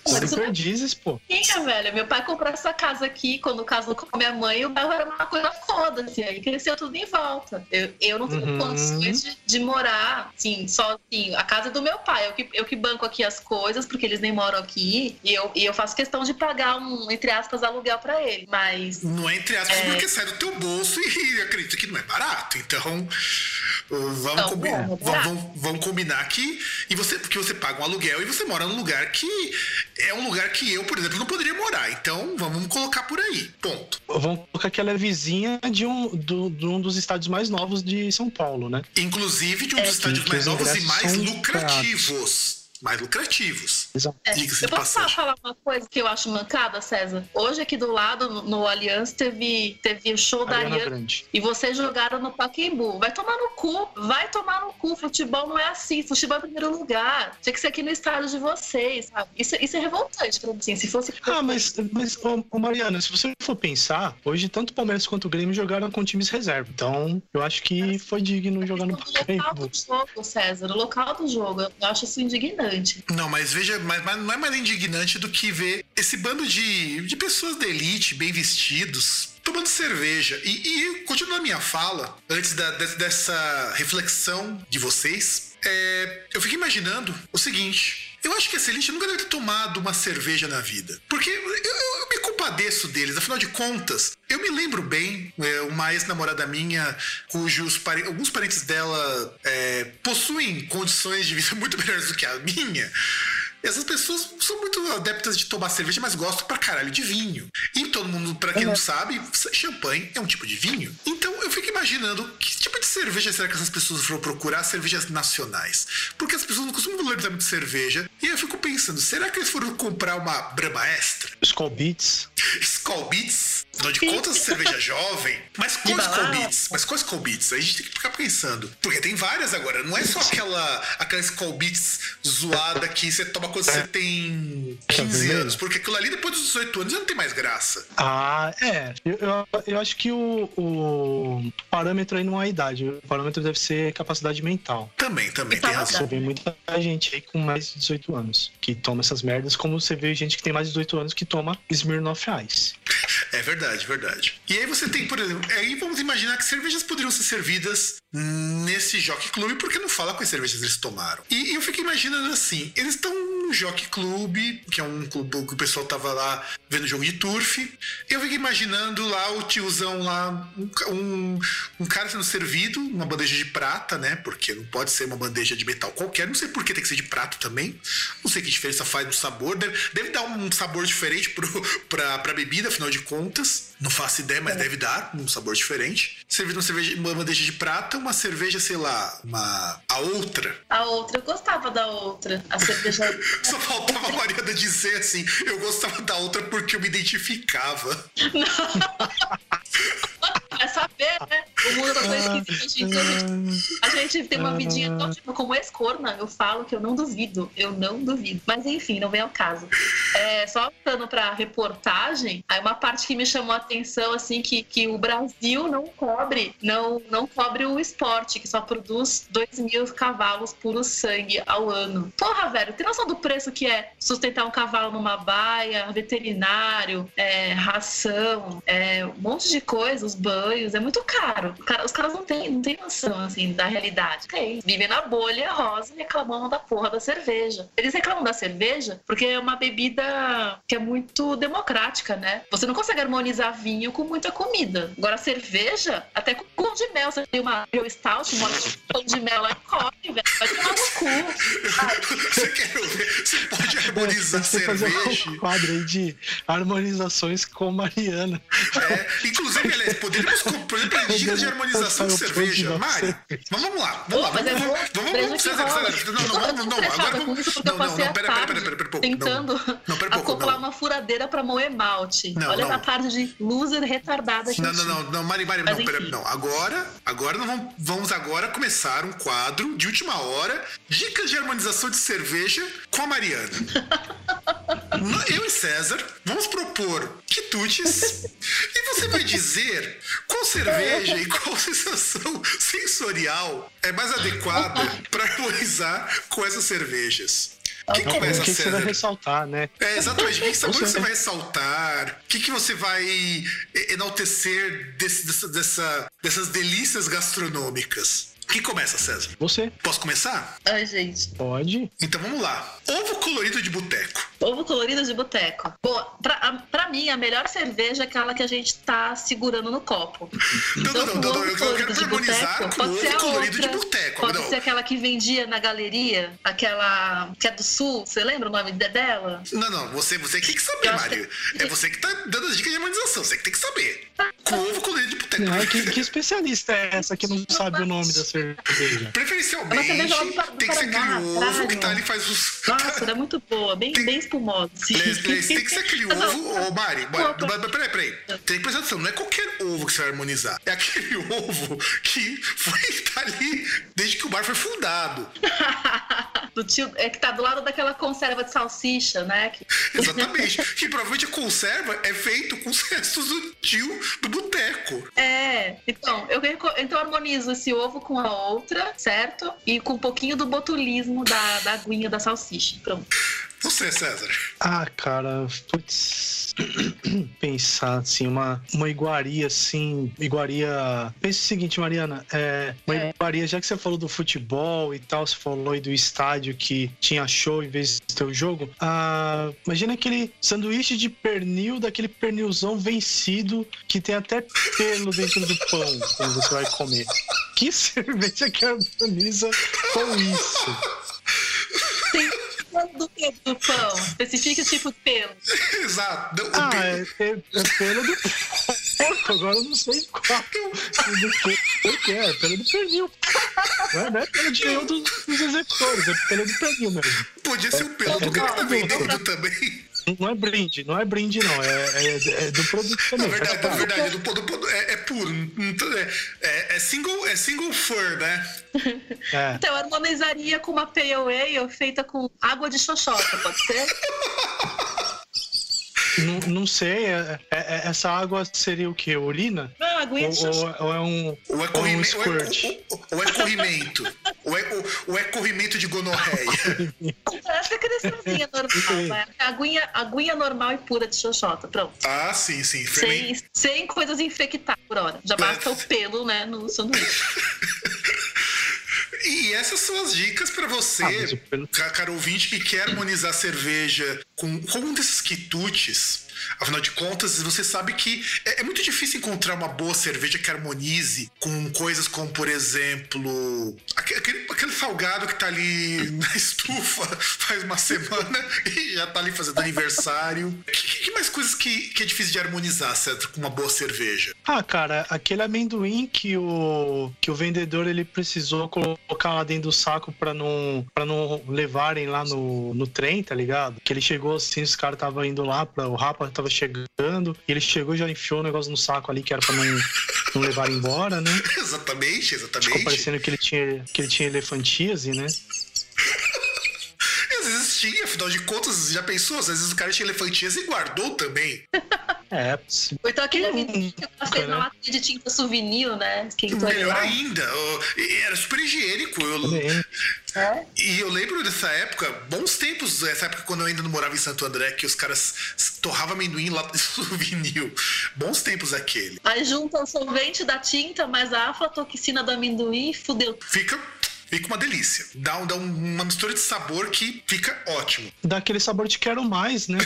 É perdizes, pô. Tinha, velho. Meu pai comprou essa casa aqui quando casou com a minha mãe. O bairro era uma coisa foda-se. Aí cresceu tudo em volta. Eu, eu não tenho Uhum. condições de, de morar, assim, sozinho. A casa é do meu pai. Eu que, eu que banco aqui as coisas, porque eles nem moram aqui. E eu, e eu faço questão de pagar um, entre aspas, aluguel pra ele. Mas Não é entre aspas, É. porque sai do teu bolso e acredito que não é barato. Então, uh, vamos, Não, combi- não é vamos, barato. vamos- vamos combinar que. E você, porque você paga um aluguel e você mora num lugar que é um lugar que eu, por exemplo, não poderia morar. Então, vamos colocar por aí. Ponto. Vamos colocar que ela é vizinha de um, do, de um dos estádios mais novos de São Paulo, né? Inclusive de um dos É. estádios mais os novos e mais lucrativos. Mais lucrativos. Exato. É, eu posso falar, passagem. falar uma coisa que eu acho mancada, César? Hoje aqui do lado, no, no Allianz, teve, teve o show da Ariana Ariana Grande. e vocês jogaram no Pacaembu. Vai tomar no cu, vai tomar no cu. Futebol não é assim, futebol é em primeiro lugar. Tinha que ser aqui no estádio de vocês, sabe? Isso, isso é revoltante pra mim, assim, se fosse... Ah, mas, mas ô, ô, Mariana, se você for pensar, hoje tanto o Palmeiras quanto o Grêmio jogaram com times reserva. Então, eu acho que foi digno jogar no O local Pacaembu. do jogo, César, o local do jogo, eu acho isso indignante. Não, mas veja, mas, mas não é mais indignante do que ver esse bando de, de pessoas da elite, bem vestidos, tomando cerveja. E, e continuando a minha fala, antes da- de- dessa reflexão de vocês, é, eu fico imaginando o seguinte. Eu acho que essa elite nunca deve ter tomado uma cerveja na vida. Porque eu, eu- eu me compadeço deles, afinal de contas, eu me lembro bem, é, uma ex-namorada minha, cujos pare- alguns parentes dela é, possuem condições de vida muito melhores do que a minha. Essas pessoas são muito adeptas de tomar cerveja, mas gostam pra caralho de vinho. E todo mundo, pra quem não sabe, champanhe é um tipo de vinho. Então eu fico imaginando que tipo de cerveja será que essas pessoas foram procurar? Cervejas nacionais. Porque as pessoas não costumam valorizar muito cerveja. E eu fico pensando, será que eles foram comprar uma Brahma Extra? Skull Beats. Skull Beats? Afinal de contas, cerveja jovem. Mas balada. Beats? Mas Beats? Aí a gente tem que ficar pensando. Porque tem várias agora. Não é só aquela, aquela Skull Beats zoada que você toma quando você tem 15 vermelho? anos. Porque aquilo ali, depois dos 18 anos, já não tem mais graça. Ah, é. Eu, eu, eu acho que o, o parâmetro aí não é a idade. O parâmetro deve ser capacidade mental. Também, também, Tá tem razão. Você vê muita gente aí com mais de 18 anos que toma essas merdas, como você vê gente que tem mais de 18 anos que toma Smirnoff Ice. É verdade, verdade. E aí você tem, por exemplo, aí vamos imaginar que cervejas poderiam ser servidas nesse Jockey Club, porque não fala quais cervejas eles tomaram. E eu fico imaginando assim, eles estão no Jockey Club, que é um clube que o pessoal tava lá vendo jogo de turf. Eu fico imaginando lá o tiozão lá, um, um, cara sendo servido, uma bandeja de prata, né? Porque não pode ser uma bandeja de metal qualquer. Não sei por que tem que ser de prato também. Não sei que diferença faz no sabor. Deve, deve dar um sabor diferente pro, pra, pra bebida, afinal de contas. Não faço ideia, mas deve dar um sabor diferente. Servido uma, cerveja, uma bandeja de prata, uma cerveja, sei lá, uma. A outra. A outra, eu gostava da outra. A cerveja. Só faltava a Mariana dizer assim: eu gostava da outra porque eu me identificava. Vai saber, né? O mundo tá tão esquisito hoje em dia. A gente, tem uma vidinha tão tipo como ex-corna. Eu falo que eu não duvido. Eu não duvido. Mas enfim, não vem ao caso. É, só voltando pra reportagem, aí uma parte que me chamou a atenção, assim, que, que o Brasil não cobre, não, não cobre o esporte, que só produz 2 mil cavalos puro sangue ao ano. Porra, velho, tem noção do preço que é sustentar um cavalo numa baia, veterinário, é, ração, é, um monte de coisa, os banhos, é muito caro. Os caras não têm, não têm noção, assim, da realidade. Tem. Vivem na bolha rosa e reclamam da porra da cerveja. Eles reclamam da cerveja porque é uma bebida que é muito democrática, né? Você não consegue harmonizar vinho com muita comida. Agora, cerveja, até com pão de mel. Você tem uma Real Stout, uma pão de mel lá e come, velho. Vai tomar no cu. Você quer ver? Você pode harmonizar Você fazer cerveja. um quadro aí de harmonizações com Mariana. É, inclusive, aliás, poderíamos, por exemplo, dicas de harmonização de cerveja. Mari, mas vamos lá, vamos lá. Vamos, vamos, vamos, não, não, eu vamos, não, estressada agora vamos. Não, não, não, pera, pera, pera, pera, pera, pouco. tentando Não, pera pouco, acoplar não. uma furadeira pra moer malte. Não, Olha não. essa tarde de loser retardada que Não, não, não, não, Mari, Mari, não, pera, não. Agora, agora vamos, vamos agora começar um quadro de última hora, dicas de harmonização de cerveja com a Mariana. Eu e César vamos propor quitutes e você vai dizer qual cerveja e qual sensação sensorial é mais adequada para harmonizar com essas cervejas. Quem Então, começa, o que, que você vai César? ressaltar, né? É, exatamente. Que sabor que Você- você vai ressaltar? O que, que você vai enaltecer desse- dessa, dessa- dessas delícias gastronômicas? Quem começa, César? Você Posso começar? Ai, gente. pode. Então vamos lá. Ovo colorido de boteco. Ovo colorido de boteco. Bom, pra, a- pra mim, a melhor cerveja é aquela que a gente tá segurando no copo. Não, não, não, não, ovo eu, eu colorido quero de harmonizar boteco, com pode ser ovo a colorido de outra. boteco. Pode Não. ser aquela que vendia na galeria, aquela que é do sul, você lembra o nome de- dela? Não, não, você, você que tem que saber, Eu Mário. que- É você que tá dando as dicas de harmonização, você que tem que saber. Com ovo colorido de boteco. Não, que, que especialista é essa que não sabe o nome da cerveja? É uma cerveja do Preferencialmente, do tem que ser aquele ovo que tá ali faz os. Nossa, ela é muito boa, bem, Tem- bem Aliás, aliás, tem que ser aquele ovo, ô Mari, Mari, peraí, peraí. Tem que prestar atenção, não é qualquer ovo que você vai harmonizar. É aquele ovo que foi tá ali desde que o bar foi fundado. do tio, é que tá do lado daquela conserva de salsicha, né? Exatamente. que provavelmente a conserva é feito com os restos do tio do boteco. É, então eu, então eu harmonizo esse ovo com a outra, certo? E com um pouquinho do botulismo da, da aguinha da salsicha. Pronto. Você, César. Ah, cara, putz. Pensar assim, uma, uma iguaria assim. Iguaria. Pensa o seguinte, Mariana. É, uma É. iguaria, já que você falou do futebol e tal, você falou aí do estádio que tinha show em vez de ter o jogo. Ah, imagina aquele sanduíche de pernil, daquele pernilzão vencido que tem até pelo dentro do pão quando você vai comer. Que cerveja que harmoniza com isso? Do que do pão? Especifica o tipo de pelo. Exato. Não, o Ah, pe- é, é, é pelo do porco, agora eu não sei qual. Do que é, é pelo do pernil. Não é, não é pelo de nenhum dos, dos executores, é pelo do pernil mesmo. Podia ser o pelo do é cara que tá do- vendendo também. Não é brinde, não é brinde, não. É, é- é do produto Na também. faz verdade, na parte. verdade, do, do, do- é, é puro. É, é, é single, é single fur, né? É. Então, eu harmonizaria com uma pale ale feita com água de xoxota, pode ser? Não, não sei, é- é- é- essa água seria o quê? Urina? Não, aguinha de Ou, xoxota. ou- ou é um, Ou é, ou um corrimento, ou, é, squirt? ou- ou é corrimento. ou, é, ou, ou é corrimento de gonorreia. Essa é creçãozinha normal, vai. Aguinha, aguinha normal e pura de xoxota, pronto. Ah, sim, sim. Fermen- Sem, sem coisas infectadas por hora. Já basta o pelo, né, no sanduíche. E essas são as dicas pra você, Ah, mas o pelo- ca- caro ouvinte, que quer harmonizar cerveja com, com um desses quitutes. Afinal de contas, você sabe que é, é muito difícil encontrar uma boa cerveja que harmonize com coisas como, por exemplo, aque- aquele, aquele salgado que tá ali na estufa faz uma semana e já tá ali fazendo aniversário. Que, que mais coisas que, que é difícil de harmonizar, César, com uma boa cerveja? Ah, cara, aquele amendoim que o, que o vendedor ele precisou colocar lá dentro do saco pra não, pra não levarem lá no, no trem, tá ligado? Que ele chegou assim, os caras estavam indo lá, pra, o Rapa tava chegando, e ele chegou e já enfiou o negócio no saco ali que era pra não, não levar embora, né? Exatamente, Ficou exatamente. parecendo que ele tinha, que ele tinha elefantíase, né? Às vezes tinha, afinal de contas, já pensou? Às vezes o cara tinha elefantias e guardou também. É, Ou então aquele Hum, amendoim que eu fez na latinha de tinta souvenir, né? Ele Melhor ainda, era super higiênico. Eu. É. e eu lembro dessa época, bons tempos, essa época quando eu ainda não morava em Santo André, que os caras torravam amendoim lá de souvenir. Bons tempos aquele. Aí junta o solvente da tinta, mais a aflatoxina do amendoim e fudeu. Fica, fica uma delícia. Dá, um- dá um- uma mistura de sabor que fica ótimo. Dá aquele sabor de quero mais, né?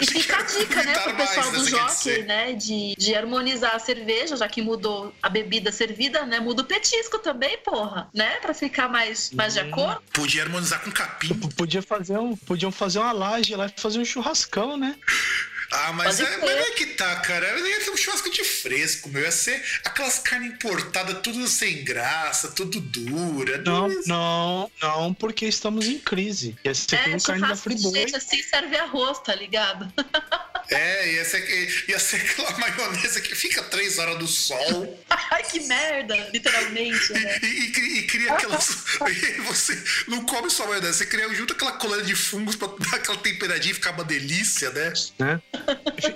E fica a dica, né, pro pessoal né, do quer jockey, né, de, de harmonizar a cerveja, já que mudou a bebida servida, né, muda o petisco também, porra, né, pra ficar mais, mais de Hum. acordo. Podia harmonizar com capim. P- Podia fazer um, podiam fazer uma laje lá e fazer um churrascão, né? Ah, mas, é, mas não é que tá, cara. Ia ser um churrasco de fresco, meu. Ia ser aquelas carnes importadas, tudo sem graça, tudo dura. Não, não, não, porque estamos em crise. Ia ser É, carne da Friboi. gente assim serve arroz, tá ligado? É, ia ser, ia ser aquela maionese que fica três horas no sol Ai, que merda, literalmente, né? e, e e cria aquelas. e você não come só maionese, você cria junto aquela colher de fungos pra dar aquela temperadinha e ficar uma delícia, né? né?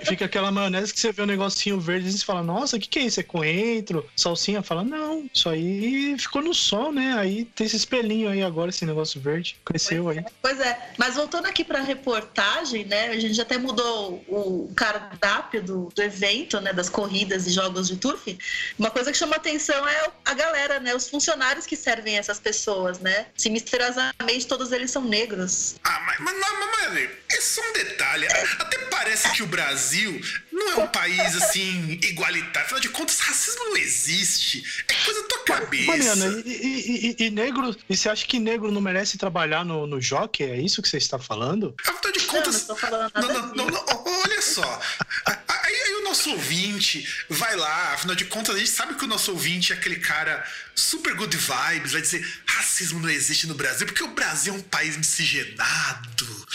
Fica aquela maionese que você vê um negocinho verde e você fala, nossa, o que, que é isso? É coentro? Salsinha? Fala, não, isso aí ficou no sol, né? Aí tem esse espelhinho aí agora, esse negócio verde. Cresceu aí. Pois é, mas voltando aqui pra reportagem, né? A gente até mudou o cardápio do, do evento, né, das corridas e jogos de turf, uma coisa que chama atenção é a galera, né, os funcionários que servem essas pessoas, né? Se misteriosamente todos eles são negros. Ah, mas, mas, mas, mas é só um detalhe. Até parece que o Brasil não é um país assim igualitário. Afinal de contas, racismo não existe. É coisa da tua cabeça. Mariana, e, e, e, e negro. E você acha que negro não merece trabalhar no, no jockey? É isso que você está falando? Afinal de contas. Não, não não, não, olha só. Aí, aí, o nosso ouvinte vai lá, afinal de contas, a gente sabe que o nosso ouvinte é aquele cara super good vibes, vai dizer racismo não existe no Brasil, porque o Brasil é um país miscigenado,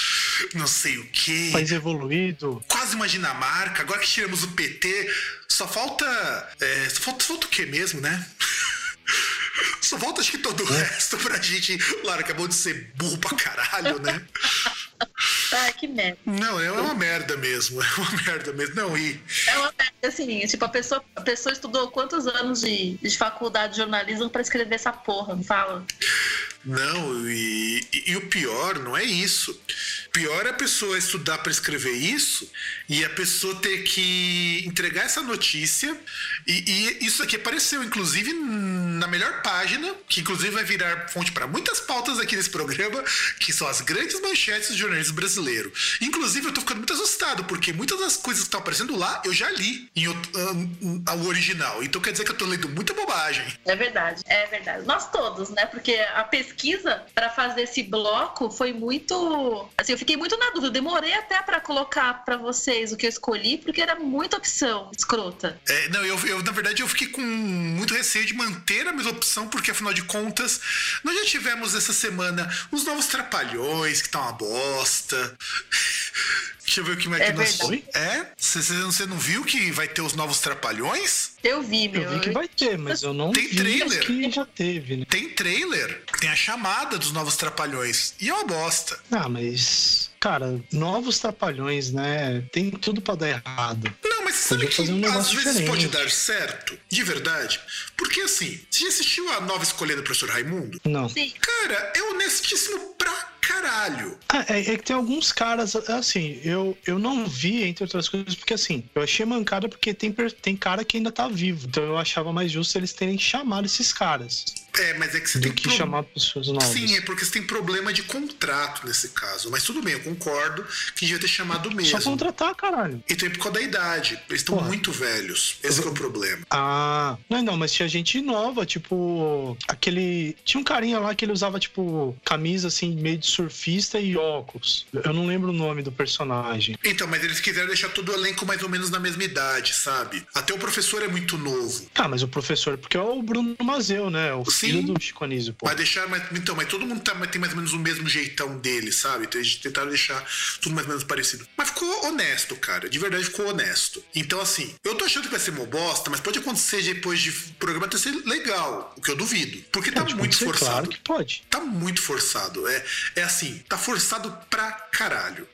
não sei o quê. País evoluído. Quase uma Dinamarca, agora que tiramos o PT, só falta. É, só falta, falta o quê mesmo, né? Só falta acho que todo o É. resto pra gente. Lara acabou de ser burro pra caralho, né? Ai, que merda. Não, é uma merda mesmo. É uma merda mesmo. Não, e. É uma merda, assim, tipo, a pessoa, a pessoa estudou quantos anos de, de faculdade de jornalismo pra escrever essa porra, me fala. Não, e, e, e o pior não é isso. Pior é a pessoa estudar para escrever isso e a pessoa ter que entregar essa notícia. E, e isso aqui apareceu, inclusive, na melhor página, que inclusive vai virar fonte para muitas pautas aqui nesse programa, que são as grandes manchetes do jornalismo brasileiro. Inclusive, eu tô ficando muito assustado, porque muitas das coisas que estão aparecendo lá eu já li em outro- ah, o original. Então quer dizer que eu tô lendo muita bobagem. É verdade, é verdade. Nós todos, né? Porque a pesquisa pra fazer esse bloco foi muito. Assim, eu fiquei muito na dúvida. Demorei até pra colocar pra vocês o que eu escolhi, porque era muita opção escrota. É, não, eu, eu, na verdade, eu fiquei com muito receio de manter a mesma opção, porque afinal de contas, nós já tivemos essa semana os novos trapalhões, que tá uma bosta. Deixa eu ver o que mais É que nós. É? Você não viu que vai ter os novos trapalhões? Eu vi, meu. Eu vi que vai ter, mas eu não Tem vi trailer. que já teve, né? Tem trailer, tem a chamada dos novos trapalhões. E é uma bosta. Ah, mas. Cara, novos trapalhões, né? Tem tudo pra dar errado. Não, mas sabe Podia que fazer um às vezes diferente. pode dar certo? De verdade? Porque assim, você já assistiu a nova escolha do professor Raimundo? Não. Sim. Cara, é honestíssimo pra caralho. Ah, é, é que tem alguns caras, assim, eu, eu não vi, entre outras coisas, porque assim, eu achei mancada porque tem, tem cara que ainda tá vivo. Então eu achava mais justo eles terem chamado esses caras É, mas é que você tem que pro- chamar pessoas novas. Sim, é porque você tem problema de contrato nesse caso. Mas tudo bem, eu concordo que devia ter chamado mesmo. Só contratar, caralho. E tem por causa da idade. Eles estão muito velhos. Esse que é o problema. Ah, não, não, mas tinha gente nova, tipo, aquele. Tinha um carinha lá que ele usava, tipo, camisa assim, meio de surfista e óculos. Eu não lembro o nome do personagem. Então, mas eles quiseram deixar todo o elenco mais ou menos na mesma idade, sabe? Até o professor é muito novo. Ah, mas o professor, porque é o Bruno Mazeu, né? O Sim. do Chico Anísio, pô. Mas deixar. Mas, então, mas todo mundo tá, mas tem mais ou menos o mesmo jeitão dele, sabe? Então, eles tentaram deixar tudo mais ou menos parecido. Mas ficou honesto, cara. De verdade ficou honesto. Então, assim, eu tô achando que vai ser uma bosta, mas pode acontecer depois de o programa ter sido legal. O que eu duvido. Porque tá Pode muito acontecer, forçado. Claro que pode. Tá muito forçado. É, é assim, tá forçado pra caralho.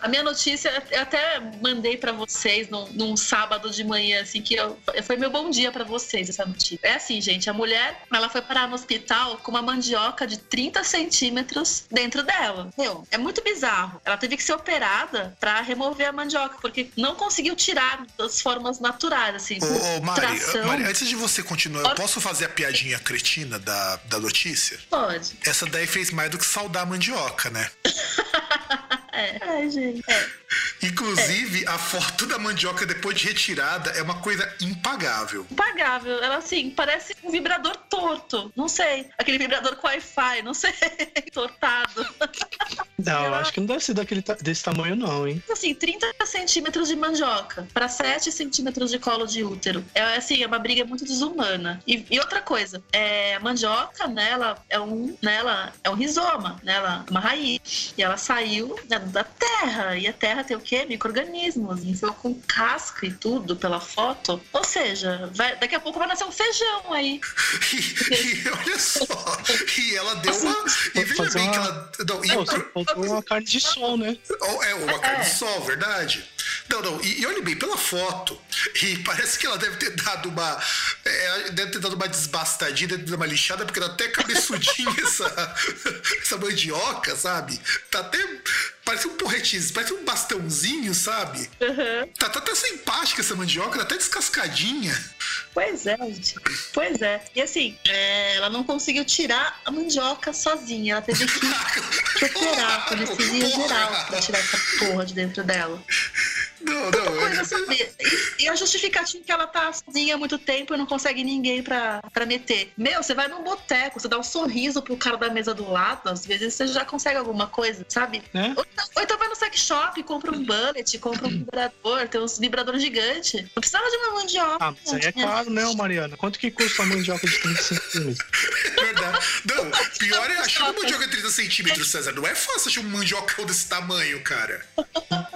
A minha notícia, eu até mandei pra vocês num, num sábado de manhã, assim, que eu, foi meu bom dia pra vocês, essa notícia. É assim, gente, a mulher, ela foi parar no hospital com uma mandioca de 30 centímetros dentro dela. Meu, é muito bizarro. Ela teve que ser operada pra remover a mandioca, porque não conseguiu tirar das formas naturais, assim. Ô, ô Mari, tração. Mari, antes de você continuar, eu posso fazer a piadinha cretina da, da notícia? Pode. Essa daí fez mais do que saudar a mandioca, né? É. Ai, gente. É. Inclusive, a foto da mandioca depois de retirada é uma coisa impagável. Impagável. Ela, assim, parece um vibrador torto. Não sei. Aquele vibrador com Wi-Fi, não sei. Tortado. Não, eu Ela- acho que não deve ser daquele, ta- desse tamanho, não, hein? assim, 30 centímetros de mandioca para 7 centímetros de colo de útero. É assim, é uma briga muito desumana. E, e outra coisa, é, a mandioca, né, ela é um, né, ela é um rizoma, né, ela é uma raiz. E ela saiu né, da terra. E a terra tem o quê? Micro-organismos. Enfiou com casca e tudo pela foto. Ou seja, vai- daqui a pouco vai nascer um feijão aí. E, e olha só, e ela deu uma. E veja bem que ela. Não, e, Não, uma carne de sol, né? É, uma carne É. de sol, verdade. Não, não, e, e olhe bem, pela foto, E parece que ela deve ter dado uma. É, deve ter dado uma desbastadinha, deve ter dado uma lixada, porque tá até cabeçudinha essa, essa mandioca, sabe? Tá até. Parece um porretinho, parece um bastãozinho, sabe? Uhum. Tá, tá até simpática essa mandioca, tá até descascadinha. Pois é, gente. Pois é. E assim, é, ela não conseguiu tirar a mandioca sozinha. Ela teve que procurar anestesia geral pra tirar essa porra de dentro dela. Não, não. é- saber. E, a justificativa é que ela tá sozinha há muito tempo e não consegue ninguém pra, pra meter. Meu, você vai num boteco, você dá um sorriso pro cara da mesa do lado, às vezes você já consegue alguma coisa, sabe? Né? Ou, então- ou então vai no sex shop, compra um bullet, compra um vibrador, tem uns vibradores gigantes. Não precisava de uma mandioca. Ah, mas aí é caro, né, Mariana? Quanto que custa a mandioca de 35 centímetros? É verdade. Não, pior é achar uma mandioca de 30 centímetros, César. Não é fácil achar um mandiocão desse tamanho, cara.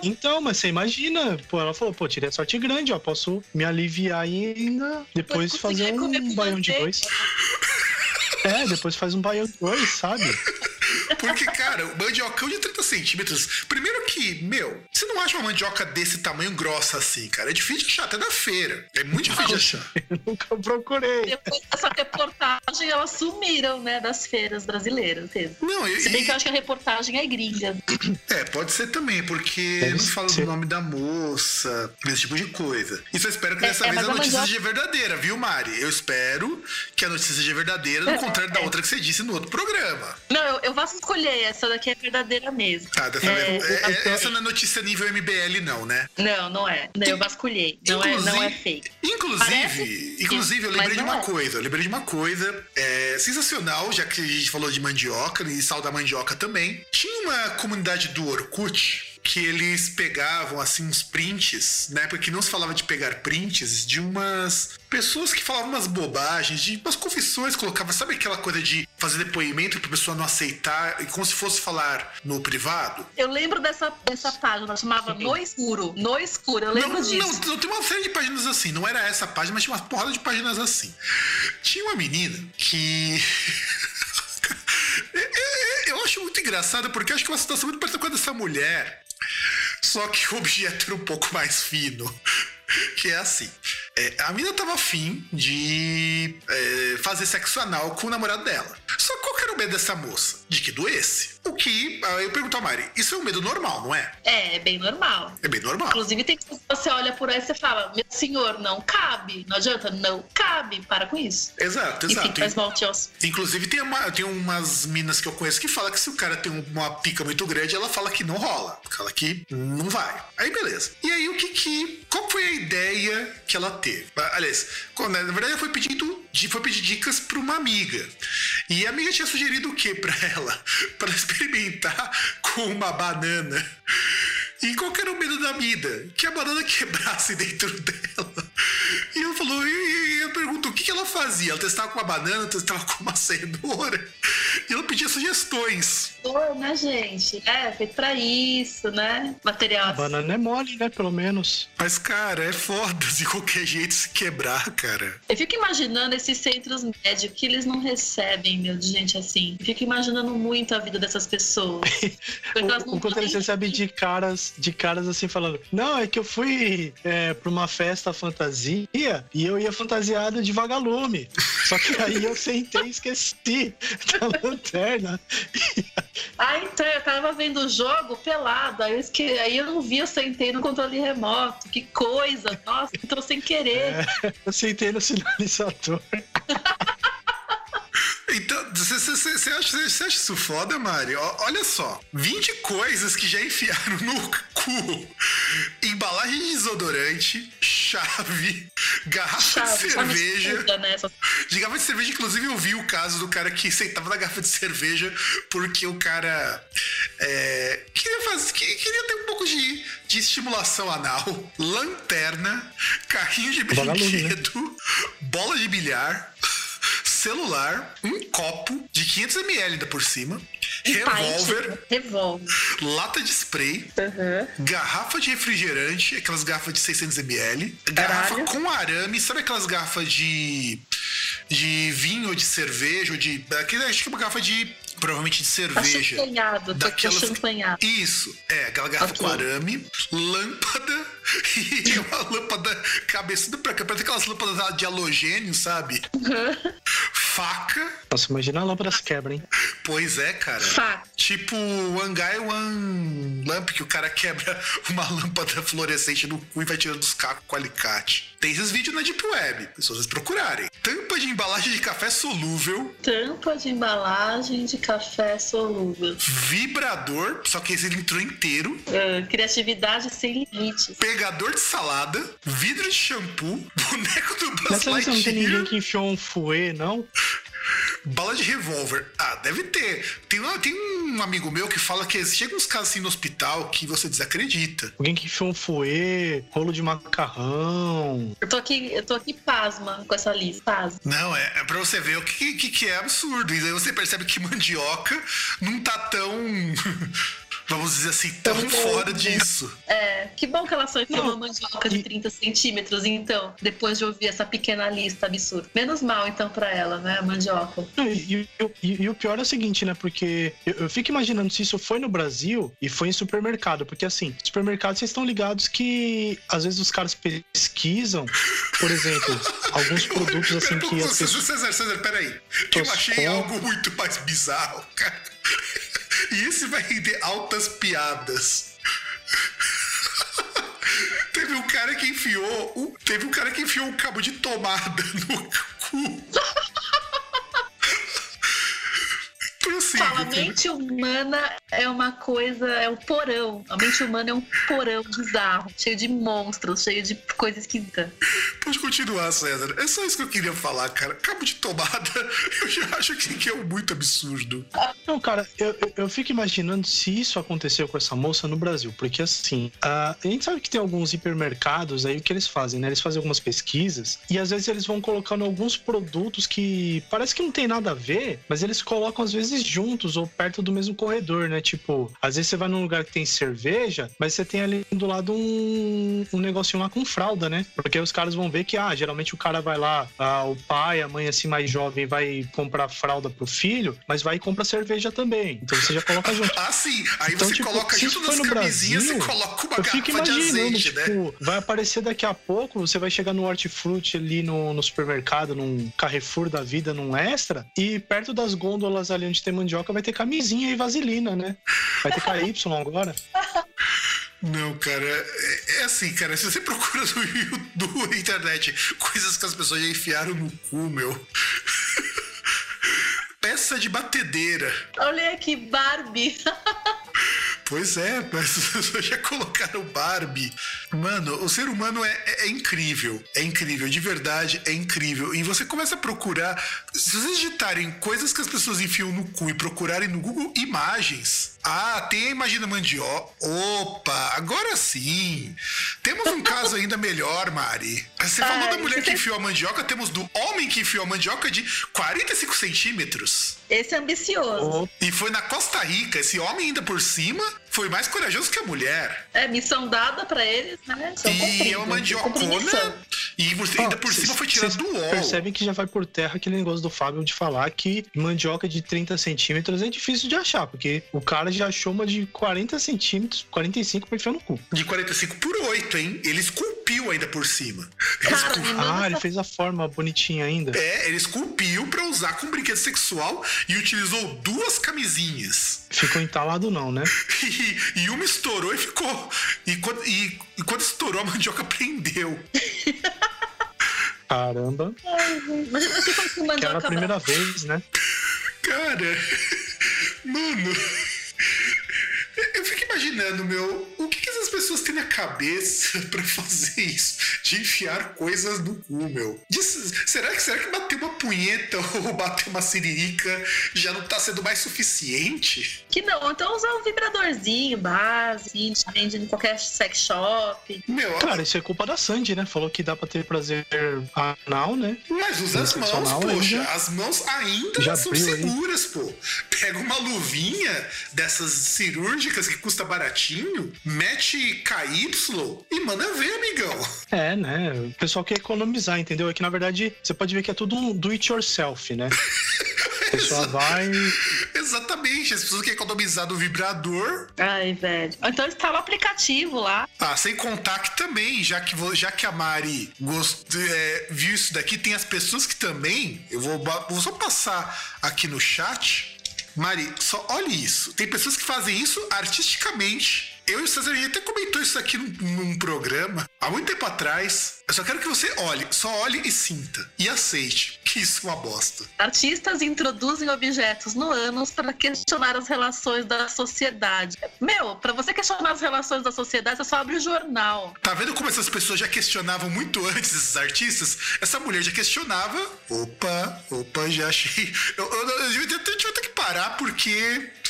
Então, mas você imagina, pô, ela falou, pô, tirei a sorte grande, ó, posso me aliviar e ainda depois fazer um baião de dois. É, depois faz um baião de dois, sabe? Porque, cara, o mandiocão de 30 centímetros. Primeiro que, meu, você não acha uma mandioca desse tamanho grossa assim, cara. É difícil de achar até na feira. É muito difícil de achar. Eu nunca procurei. Depois dessa reportagem, elas sumiram, né, das feiras brasileiras. mesmo. Não, e, Se bem que eu acho que a reportagem é gringa. É, pode ser também, porque Deve não fala ser. do nome da moça, esse tipo de coisa. Isso eu espero que É, dessa é, vez a notícia mandioca- seja verdadeira, viu, Mari? Eu espero que a notícia seja verdadeira, no contrário da é. outra que você disse no outro programa. Não, eu, eu vou escolher. Essa daqui é verdadeira mesmo. Tá, dessa É, vez. é- é- eu- essa não é notícia nível MBL, não, né? Não, não é. Eu vasculhei. Não é, não é fake. Inclusive, Parece inclusive eu lembrei de uma é. coisa. Eu lembrei de uma coisa é, sensacional, já que a gente falou de mandioca e sal da mandioca também. Tinha uma comunidade do Orkut que eles pegavam assim uns prints, na época que não se falava de pegar prints, de umas pessoas que falavam umas bobagens, de umas confissões, colocava, sabe aquela coisa de fazer depoimento pra pessoa não aceitar, e como se fosse falar no privado? Eu lembro dessa, dessa página, chamava No Escuro. No Escuro, eu lembro não, disso. Não, não, tem uma série de páginas assim. Não era essa página, mas tinha uma porrada de páginas assim. Tinha uma menina que. Eu- eu, eu acho muito engraçado porque acho que é uma situação muito parecida com a dessa mulher. Só que o objeto era um pouco mais fino. Que é assim. É, a mina tava afim de é, fazer sexo anal com o namorado dela. Só qual que era o medo dessa moça? De que doesse. O que, ah, eu pergunto a Mari, isso é um medo normal, não é? É, é bem normal. É bem normal. Inclusive, tem que você olha por aí e você fala, meu senhor, não cabe. Não adianta, não cabe. Para com isso. Exato, exato. faz mal. Inclusive, tem, uma, tem umas minas que eu conheço que falam que se o cara tem uma pica muito grande, ela fala que não rola. Fala que não vai. Aí, beleza. E aí, o que que... Qual foi a ideia que ela teve? Aliás, na verdade, foi pedindo... Foi pedir dicas pra uma amiga. E a amiga tinha sugerido o que pra ela? Pra ela experimentar com uma banana. E qual era o medo da vida? Que a banana quebrasse dentro dela. E ela falou, e eu pergunto, o que, que ela fazia? Ela testava com uma banana, testava com uma cenoura. E ela pedia sugestões. Pô, né, gente? É, feito pra isso, né? Material A banana é mole, né? Pelo menos. Mas, cara, é foda de qualquer jeito se quebrar, cara. Eu fico imaginando esses centros médicos que eles não recebem, meu, de gente assim. Eu fico imaginando muito a vida dessas pessoas. O, quanto eles recebem de caras, de caras assim falando, não, é que eu fui é, pra uma festa fantasia e eu ia fantasiado de vagalume. Só que aí eu sentei e esqueci da lanterna. Ah, então, eu tava vendo o jogo pelado, aí eu, esque... aí eu não vi, eu sentei no controle remoto. Que coisa! Nossa, entrou sem querer. Eu sentei no sinalizador. Então, você acha, acha isso foda, Mari? Olha só, 20 coisas que já enfiaram no cu. Embalagem de desodorante, chave, garrafa de Chave, chave cerveja. né? De garrafa de cerveja, inclusive, eu vi o caso do cara que sentava na garrafa de cerveja porque o cara é, queria, fazer, que- queria ter um pouco de, de estimulação anal. Lanterna, carrinho de né? brinquedo, bola de bilhar, celular, um copo de 500ml ainda por cima, revólver, lata de spray, Uhum. garrafa de refrigerante, aquelas garrafas de 600ml, garrafa com arame, sabe aquelas garrafas de de vinho ou de cerveja ou de acho que é uma garrafa de provavelmente de cerveja. Achampanhado, Daquelas- achampanhado. Isso, é, aquela garrafa Ok. com arame, lâmpada, E uma lâmpada cabeçuda pra cá, parece aquelas lâmpadas de halogênio, sabe? Faca. Nossa, imagina a lâmpada se quebra, hein? Pois é, cara. Faca. Tipo o Angai One Lamp, que o cara quebra uma lâmpada fluorescente no cu e vai tirando os cacos com alicate. Tem esses vídeos na Deep Web, se vocês procurarem. Tampa de embalagem de café solúvel, Tampa de embalagem de café solúvel. vibrador, só que esse ele entrou inteiro, Ah, criatividade sem limites. pegador de salada, vidro de shampoo, boneco do Buzz lista não tem ninguém Lightyear, que enfiou um fouet, não? Bala de revólver. Ah, deve ter. Tem, um- tem um amigo meu que fala que chega uns casos assim no hospital que você desacredita. Alguém que enfiou um fouet, rolo de macarrão. Eu tô aqui, eu tô aqui pasma com essa lista. Pasma. Não, é, é pra você ver o que, que, que é absurdo. E aí você percebe que mandioca não tá tão. Vamos dizer assim, tão Tão fora disso. É, que bom que ela só enfiou uma mandioca de e- 30 centímetros, então, depois de ouvir essa pequena lista absurda. Menos mal, então, pra ela, né, a mandioca. Não, E, e- e- e o pior é o seguinte, né? Porque eu, eu fico imaginando se isso foi no Brasil e foi em supermercado. Porque assim, supermercado vocês estão ligados que às vezes os caras pesquisam, por exemplo, alguns produtos assim que as César, pessoas. César, César, peraí. Eu Toscon. achei algo muito mais bizarro, cara. E esse vai render altas piadas. Teve um cara que enfiou. um- teve um cara que enfiou um cabo de tomada no cu. Prossiga. Fala, a mente humana é uma coisa, é um porão. A mente humana é um porão bizarro, cheio de monstros, cheio de coisa esquisita. Pode continuar, César. É só isso que eu queria falar, cara. Cabo de tomada, eu já acho que, é um muito absurdo. Não, cara, eu, eu, fico imaginando se isso aconteceu com essa moça no Brasil. Porque assim, a, gente sabe que tem alguns hipermercados aí o que eles fazem, né? Eles fazem algumas pesquisas e às vezes eles vão colocando alguns produtos que parece que não tem nada a ver, mas eles colocam às vezes juntos ou perto do mesmo corredor, né? Tipo, às vezes você vai num lugar que tem cerveja, mas você tem ali do lado um, um negocinho lá com fralda, né? Porque os caras vão ver que, ah, geralmente o cara vai lá, ah, o pai, a mãe assim mais jovem vai comprar fralda pro filho, mas vai e compra cerveja também. Então você já coloca junto. Ah, sim. Aí Então, você tipo, coloca junto nas no camisinhas, Brasil, você coloca uma Eu fico garrafa de azeite, né? tipo, vai aparecer daqui a pouco, você vai chegar no hortifruti ali no, no supermercado, num Carrefour da vida, num Extra, e perto das gôndolas ali onde tem mandioca vai ter camisinha e vaselina, né? Vai ter KY agora. Não, cara, é, é assim, cara, se você procura no, Yu- no internet coisas que as pessoas já enfiaram no cu, meu. Peça de batedeira. Olha aqui, Barbie. Pois é, mas as pessoas já colocaram Barbie. Mano, o ser humano é, é- é incrível. É incrível, de verdade, é incrível. E você começa a procurar. Se vocês digitarem coisas que as pessoas enfiam no cu e procurarem no Google Imagens. Ah, tem a imagem da mandioca. Opa, agora sim. Temos um caso ainda melhor, Mari. Você falou Ai, da mulher que enfiou a mandioca, temos do homem que enfiou a mandioca de 45 centímetros. Esse é ambicioso. E foi na Costa Rica. Esse homem, ainda por cima, foi mais corajoso que a mulher. É missão dada pra eles, né? São e cumpridos. é uma mandiocona. E por- ainda por Ó, cima cês- foi tirado cês do UOL. Percebem que já vai por terra aquele negócio do Fábio de falar que mandioca de 30 centímetros é difícil de achar, porque o cara já achou uma de 40 centímetros, 45 pra enfiar no cu. De 45 por 8, hein? Ele esculpiu ainda por cima. Ele Cara, esculpiu. Ah, ele fez a forma bonitinha ainda. É, ele esculpiu pra usar com brinquedo sexual e utilizou duas camisinhas. Ficou entalado não, né? E, e uma estourou e ficou. E quando, e, e quando estourou, a mandioca prendeu. Caramba. Mas você falou que Que era mandioca a primeira vez, né? Cara, mano, eu fico imaginando, meu, o que, que essas pessoas têm na cabeça pra fazer isso? De enfiar coisas no cu, meu. De- será, que, será que bater uma punheta ou bater uma siririca já não tá sendo mais suficiente? Que não, então usar um vibradorzinho base, assim, vende em qualquer sex shop. Meu, Cara, isso é culpa da Sandy, né? Falou que dá pra ter prazer anal, né? mas usa as mãos, poxa. ainda. As mãos ainda Já são abriu aí. seguras, pô. Pega uma luvinha dessas cirúrgicas que custa baratinho, mete KY e manda ver, amigão. É, né? O pessoal quer economizar, entendeu? É que na verdade você pode ver que é tudo um do it yourself, né? A pessoa vai, Exatamente, as pessoas querem economizar do vibrador. Ai, velho. Então instala o aplicativo lá. Ah, sem contar que também, já que, já que a Mari gost, é, viu isso daqui, tem as pessoas que também. Eu vou, vou só passar aqui no chat. Mari, só olhe isso. Tem pessoas que fazem isso artisticamente eu e o César, até comentou isso aqui num, num, programa há muito tempo atrás. Eu só quero que você olhe, só olhe e sinta. E aceite que isso é uma bosta. Artistas introduzem objetos no ânus para questionar as relações da sociedade. Meu, para você questionar as relações da sociedade, você só abre o jornal. Tá vendo como essas pessoas já questionavam muito antes esses artistas? Essa mulher já questionava. Opa, opa, já achei. Eu, eu, eu, eu, eu, eu ter que parar porque eu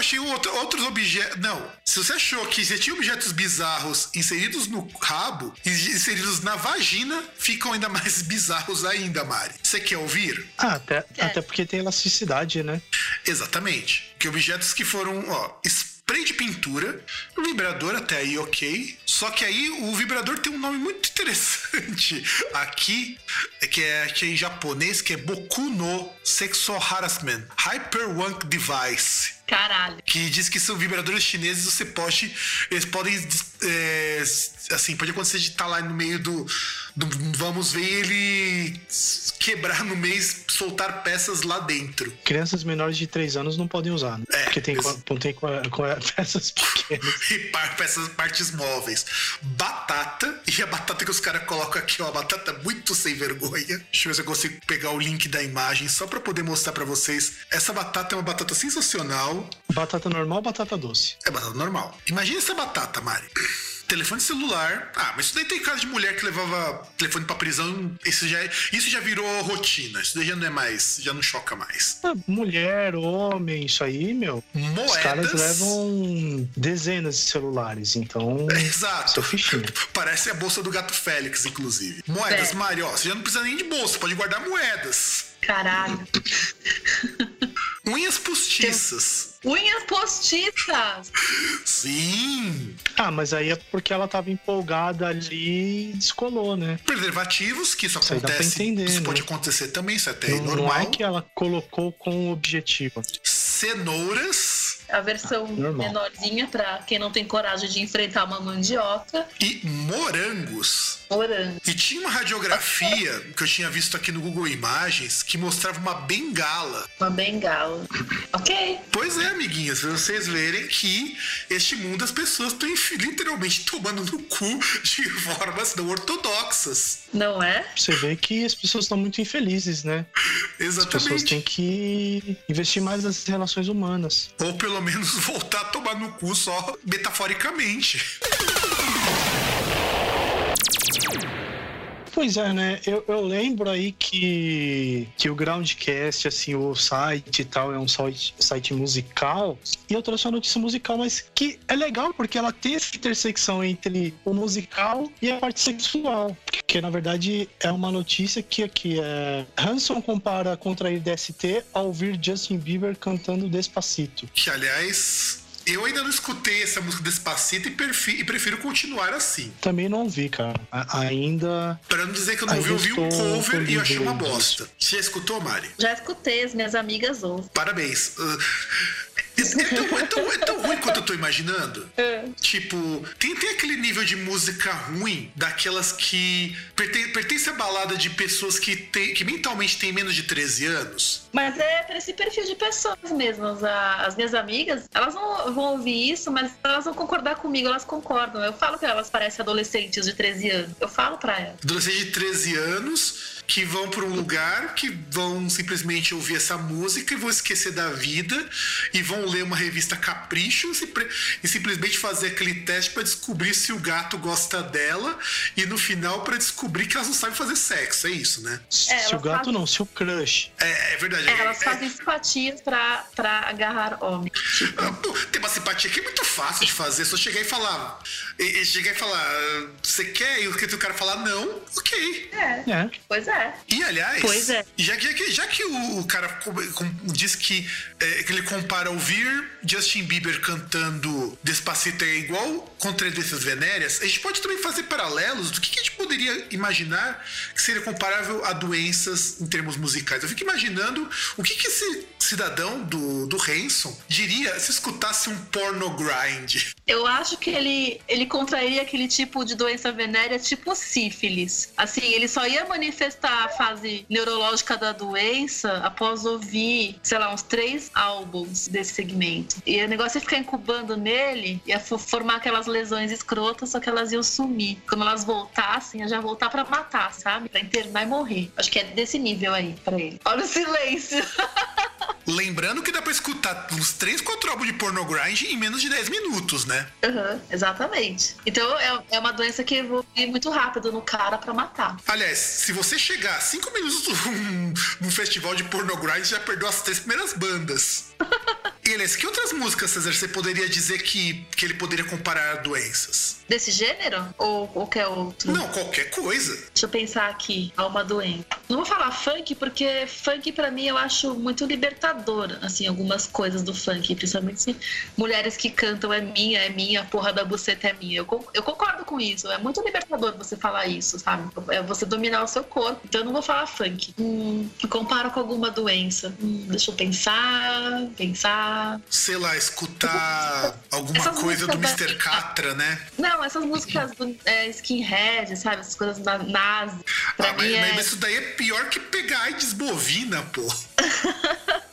achei outro, outros objetos. Não. Se você achou que você tinha objetos bizarros inseridos no rabo, inseridos na vagina, ficam ainda mais bizarros ainda, Mari. Você quer ouvir? Ah, até, é. até porque tem elasticidade, né? Exatamente. Que objetos que foram, ó, spray de pintura, vibrador até aí ok. Só que aí o vibrador tem um nome muito interessante aqui, que é, que é em japonês, que é Boku no Sexual Harassment Hyperwank Device. Caralho. Que diz que são vibradores chineses, você pode. Eles podem. É, assim, pode acontecer de estar tá lá no meio do, do, Vamos ver ele quebrar no meio soltar peças lá dentro. Crianças menores de 3 anos não podem usar, né? É, Porque tem, tem peças pequenas. e peças, partes móveis. Batata. E a batata que os caras colocam aqui, ó. Uma batata muito sem vergonha. Deixa eu ver se eu consigo pegar o link da imagem só para poder mostrar para vocês. Essa batata é uma batata sensacional Batata normal ou batata doce? É batata normal. Imagina essa batata, Mari. Telefone celular. Ah, mas isso daí tem caso de mulher que levava telefone pra prisão. Isso já, isso já virou rotina. Isso daí já não é mais. Já não choca mais. Ah, mulher, homem, isso aí, meu. Moedas. Os caras levam dezenas de celulares, então. Exato. Fichinho. Parece a bolsa do gato Félix, inclusive. Moedas, é. Mari, ó. Você já não precisa nem de bolsa, pode guardar moedas. Caralho. Unhas postiças. Unhas postiças! Sim! Ah, mas aí é porque ela tava empolgada ali e descolou, né? Preservativos, que isso, isso acontece. Entender, isso né? pode acontecer também, isso é até não, normal. Não é que ela colocou com objetivo. Cenouras a versão ah, menorzinha para quem não tem coragem de enfrentar uma mandioca. E morangos. Morangos. E tinha uma radiografia que eu tinha visto aqui no Google Imagens que mostrava uma bengala. Uma bengala. ok. Pois é, amiguinhas, vocês verem que este mundo as pessoas estão literalmente tomando no cu de formas não ortodoxas. Não é? Você vê que as pessoas estão muito infelizes, né? Exatamente. As pessoas têm que investir mais nas relações humanas. Ou pelo menos voltar a tomar no cu só metaforicamente. Pois é, né? Eu, eu lembro aí que, que o Groundcast, assim, o site e tal, é um site, site musical. E eu trouxe uma notícia musical, mas que é legal porque ela tem essa intersecção entre o musical e a parte sexual. Que na verdade é uma notícia que aqui é. Hanson compara contrair DST ao ouvir Justin Bieber cantando Despacito. Que aliás eu ainda não escutei essa música Despacito e, e prefiro continuar assim. Também não vi, cara. A ainda. Pra não dizer que eu não vi, eu vi um cover e eu achei uma bosta. Você já escutou, Mari? Já escutei, as minhas amigas ouvem. Parabéns. Uh, é, tão, é, tão, é tão ruim quanto eu tô imaginando. É. Tipo, tem, tem aquele nível de música ruim, daquelas que pertence, pertence à balada de pessoas que, tem, que mentalmente têm menos de 13 anos. Mas é pra esse perfil de pessoas mesmo. As, as minhas amigas, elas não vão ouvir isso, mas elas vão concordar comigo, elas concordam. Eu falo que elas parecem adolescentes de 13 anos. Eu falo pra elas. Adolescentes de 13 anos que vão para um lugar, que vão simplesmente ouvir essa música e vão esquecer da vida e vão ler uma revista Capricho e, simplesmente fazer aquele teste para descobrir se o gato gosta dela e no final para descobrir que elas não sabem fazer sexo. É isso, né? É, se o gato fazem... não, se o crush. É, é verdade. É, elas é, fazem simpatias para agarrar homem. Ah, tem uma simpatia que é muito fácil de fazer. Só chegar e falar. E, e chegar e falar, você quer? E o que o cara falar não, ok. É. é. Pois é. E aliás, pois é. já, já, que, já que o cara diz que, é, que ele compara ouvir Justin Bieber cantando Despacito é igual contradências venéreas, a gente pode também fazer paralelos do que, que a gente poderia imaginar que seria comparável a doenças em termos musicais. Eu fico imaginando o que, que se, cidadão do, do Hanson diria se escutasse um porno grind? Eu acho que ele, ele contrairia aquele tipo de doença venérea tipo sífilis. Assim, ele só ia manifestar a fase neurológica da doença após ouvir, sei lá, uns três álbuns desse segmento. E o negócio ia ficar incubando nele, ia formar aquelas lesões escrotas, só que elas iam sumir. Quando elas voltassem, ia já voltar para matar, sabe? Pra internar e morrer. Acho que é desse nível aí pra ele. Olha o silêncio. Lembrando que dá pra escutar uns 3, 4 álbuns de porno grind em menos de 10 minutos, né? Uhum, exatamente. Então é, é uma doença que evolui muito rápido no cara pra matar. Aliás, se você chegar 5 minutos num festival de porno grind, já perdeu as três primeiras bandas. e, aliás, que outras músicas, César, você poderia dizer que, que ele poderia comparar a doenças? Desse gênero? Ou qualquer outro? Não, qualquer coisa. Deixa eu pensar aqui. Há uma doença. Não vou falar funk, porque funk pra mim eu acho muito libertador, assim, algumas coisas do funk, principalmente se mulheres que cantam é minha, é minha, a porra da buceta é minha. Eu, eu concordo com isso. É muito libertador você falar isso, sabe? É você dominar o seu corpo. Então eu não vou falar funk. Hum, comparo com alguma doença. Hum, deixa eu pensar, pensar. Sei lá, escutar alguma Essas coisa do Mr. Catra, né? Não, essas músicas do é, skinhead, sabe? Essas coisas na nazi. Ah, mas, é... mas, isso daí é pior que pegar AIDS bovina, pô.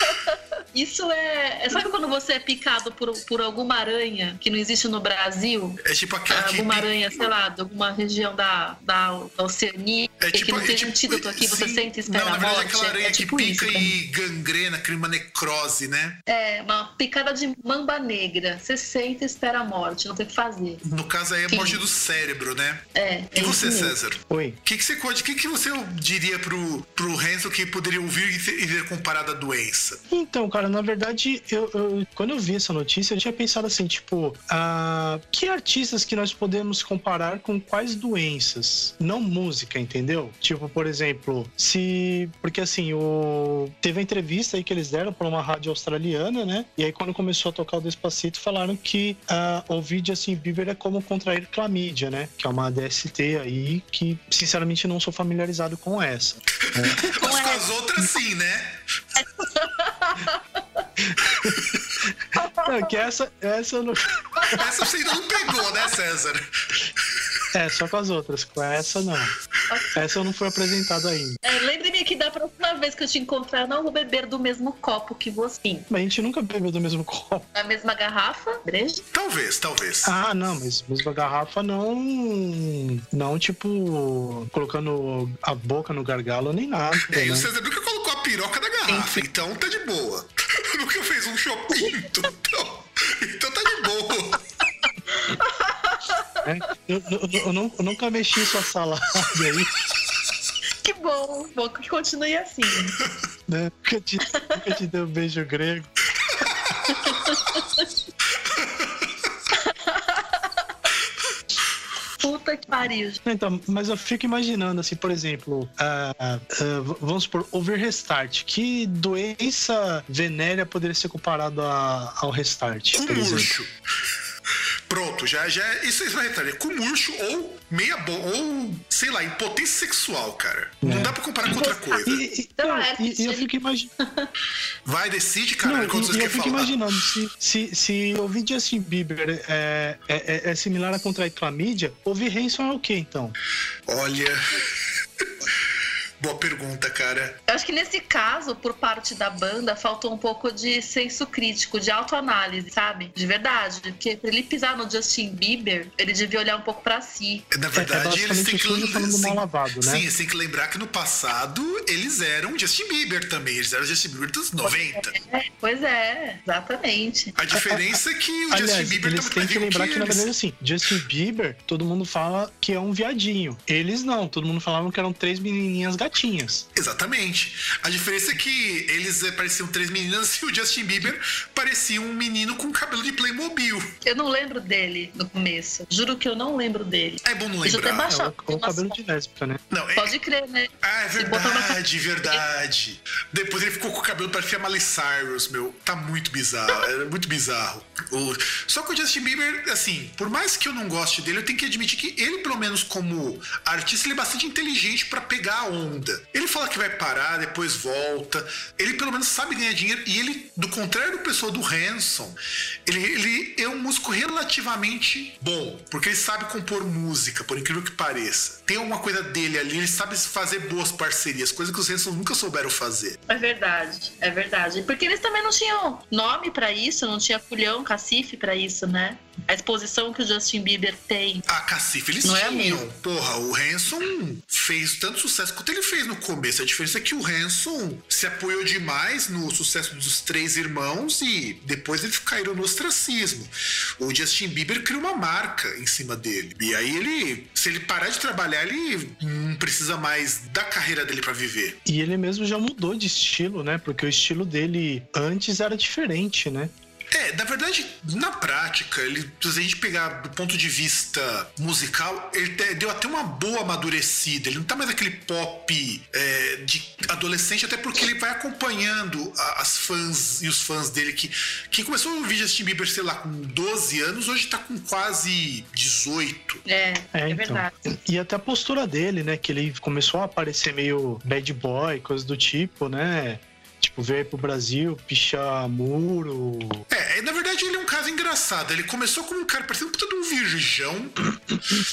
Isso é, é. Sabe quando você é picado por, por alguma aranha que não existe no Brasil? É tipo aquela. Alguma que... aranha, sei lá, de alguma região da, da, da Oceania é tipo, que não tem é tipo, antídoto aqui, sim. você sente e espera não, na verdade, a morte. É aquela aranha é tipo que pica isso, e gangrena, cria uma necrose, né? É, uma picada de mamba negra. Você sente e espera a morte, não tem o que fazer. No caso aí é a morte do cérebro, né? É. E você, César? Oi. O que, que você pode. O que, que você diria pro, pro Renzo que poderia ouvir e ver comparado à doença? Então, cara, na verdade, eu, eu, quando eu vi essa notícia, eu tinha pensado assim, tipo, uh, que artistas que nós podemos comparar com quais doenças? Não música, entendeu? Tipo, por exemplo, se. Porque assim, o... teve a entrevista aí que eles deram para uma rádio australiana, né? E aí, quando começou a tocar o Despacito, falaram que uh, ouvir Justin Bieber é como contrair clamídia, né? Que é uma DST aí que, sinceramente, não sou familiarizado com essa. Né? Mas com as outras, sim, né? não, que essa, essa não. Essa você ainda não pegou, né, César? É, só com as outras. Com essa, não. Essa eu não fui apresentado ainda. É, Lembre-me que da próxima vez que eu te encontrar, eu não vou beber do mesmo copo que você. Mas a gente nunca bebeu do mesmo copo. A mesma garrafa, breja? Talvez, talvez. Ah, não, mas mesma garrafa não. Não, tipo, colocando a boca no gargalo nem nada. É, né? e o César nunca colocou piroca na garrafa, então tá de boa. nunca fez um chopinto, então, então tá de boa. É, eu, eu, eu, eu, nunca mexi sua salada aí. Que bom, bom que continue assim. Né? Nunca, te, nunca te deu um beijo grego. Puta que pariu. Então, mas eu fico imaginando, assim, por exemplo, uh, uh, vamos supor, over restart. Que doença venérea poderia ser comparada ao restart? Um por exemplo? Pronto, já, já isso, isso. É com murcho ou meia bom ou sei lá, impotência sexual, cara. É. Não dá pra comparar com outra coisa. E, e, não, e eu fico imaginando. Vai, decide, cara. Não, e, eu fico falar. imaginando, se, se, se ouvir Justin Bieber é, é, é, é similar a contrair clamídia, ouvir Hanson é o que então? Olha. Boa pergunta, cara. Eu acho que nesse caso, por parte da banda, faltou um pouco de senso crítico, de autoanálise, sabe? De verdade. Porque pra ele pisar no Justin Bieber, ele devia olhar um pouco para si. Na verdade, é, é eles têm que falando mal lavado, né? Sim, você tem que lembrar que no passado eles eram Justin Bieber também. Eles eram Justin Bieber dos 90. É, pois é, exatamente. A diferença é que o Aliás, Justin Bieber eles têm que lembrar que, que na verdade, assim, Justin Bieber, todo mundo fala que é um viadinho. Eles não, todo mundo falava que eram três menininhas gatinhas Exatamente. A diferença é que eles eh, pareciam três meninas e o Justin Bieber parecia um menino com cabelo de Playmobil. Eu não lembro dele no começo. Juro que eu não lembro dele. É bom não lembrar. Até baixar. É, o cabelo de lésbica, né? Não, é... Pode crer, né? Ah, é verdade, verdade. Depois ele ficou com o cabelo parecia Miley Cyrus, meu. Tá muito bizarro. É muito bizarro. O... Só que o Justin Bieber, assim, por mais que eu não goste dele, eu tenho que admitir que ele, pelo menos como artista, ele é bastante inteligente para pegar a onda Ele fala que vai parar, depois volta. Ele pelo menos sabe ganhar dinheiro. E ele, do contrário do pessoal do Hanson, ele, ele é um músico relativamente bom. Porque ele sabe compor música, por incrível que pareça. Tem uma coisa dele ali, ele sabe fazer boas parcerias, coisa que os Hanson nunca souberam fazer. É verdade, é verdade. Porque eles também não tinham nome para isso, não tinha culhão, cacife para isso, né? A exposição que o Justin Bieber tem. A cacife eles Não é tinham. mesmo? Porra, o Hanson fez tanto sucesso quanto ele fez no começo. A diferença é que o Hanson se apoiou demais no sucesso dos três irmãos e depois eles caíram no ostracismo. O Justin Bieber criou uma marca em cima dele. E aí ele, se ele parar de trabalhar, ele não precisa mais da carreira dele pra viver. E ele mesmo já mudou de estilo, né? Porque o estilo dele antes era diferente, né? É, na verdade, na prática, ele, se a gente pegar do ponto de vista musical, ele te- deu até uma boa amadurecida. Ele não tá mais aquele pop é, de adolescente, até porque ele vai acompanhando a- as fãs e os fãs dele que. Quem começou a ouvir Justin Bieber, sei lá, com 12 anos, hoje tá com quase 18. É, é, É, então. verdade. E até a postura dele, né? Que ele começou a aparecer meio bad boy, coisa do tipo, né? Tipo, veio aí pro Brasil, pichar muro. É, na verdade ele é um caso engraçado. Ele começou como um cara parecendo um puta de um virgão.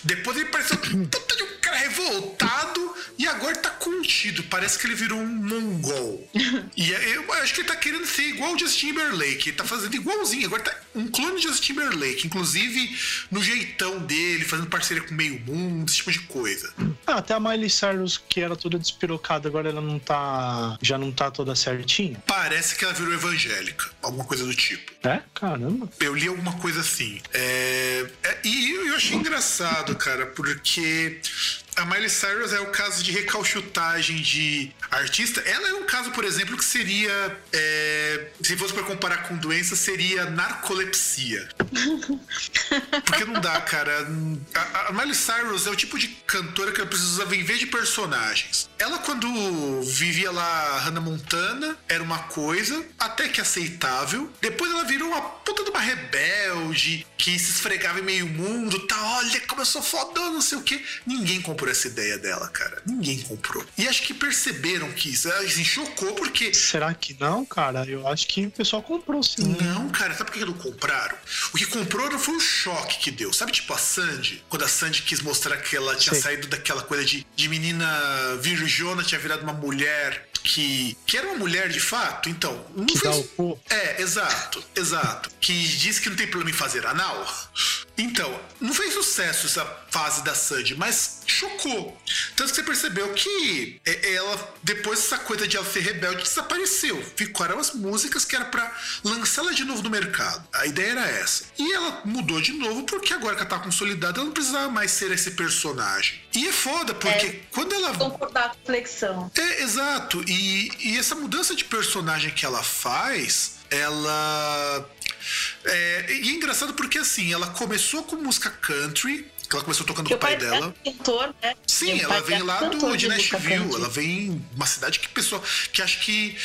Depois ele pareceu um puta de um cara revoltado. E agora tá contido. Parece que ele virou um mongol. E é- eu acho que ele tá querendo ser igual o Justin Timberlake. Ele tá fazendo igualzinho. Agora tá um clone de Justin Timberlake. Inclusive no jeitão dele, fazendo parceria com o meio mundo, esse tipo de coisa. Ah, até a Miley Cyrus, que era toda despirocada, agora ela não tá. Já não tá toda certinha. Parece que ela virou evangélica. Alguma coisa do tipo. É? Caramba. Eu li alguma coisa assim. É, é, e eu achei engraçado, cara, porque a Miley Cyrus é o caso de recalchutagem de artista. Ela é um caso, por exemplo, que seria. é, se fosse para comparar com doença, seria narcolepsia. Porque não dá, cara. A, a Miley Cyrus é o tipo de cantora que ela precisa viver de personagens. Ela, quando vivia lá Hannah Montana, era uma coisa, até que aceitável. Depois ela virou uma puta de uma rebelde que se esfregava em meio mundo, tá? Olha como eu sou fodão, não sei o quê. Ninguém comprou essa ideia dela, cara. Ninguém comprou. E acho que perceberam que isso. Assim, chocou porque Será que não, cara? Eu acho que o pessoal comprou sim. não, cara, sabe por que não compraram? O que comprou não foi o choque que deu. Sabe, tipo a Sandy? Quando a Sandy quis mostrar que ela tinha Sei. saído daquela coisa de, de menina virjona, tinha virado uma mulher que. que era uma mulher de fato? Então, não Que dá fez. o cu. É, exato, exato. Que diz que não tem problema em fazer anal. Então, não fez sucesso essa fase da Sandy, mas chocou. Tanto que você percebeu que é, ela, depois dessa coisa de ela ser rebelde, desapareceu. Ficaram as músicas que era pra lançá-la de novo no mercado. A ideia era essa. E ela mudou de novo porque agora que ela tá consolidada, ela não precisava mais ser esse personagem. E é foda, porque É. quando ela Concordar com a flexão. é, exato. E, e essa mudança de personagem que ela faz, ela. É, e é engraçado porque assim, ela começou com música country, que ela começou tocando com Porque o pai dela. é cantor, né? Sim, ela pai vem é lá cantor do, de Nashville. Ela vem uma cidade que pessoal que acho que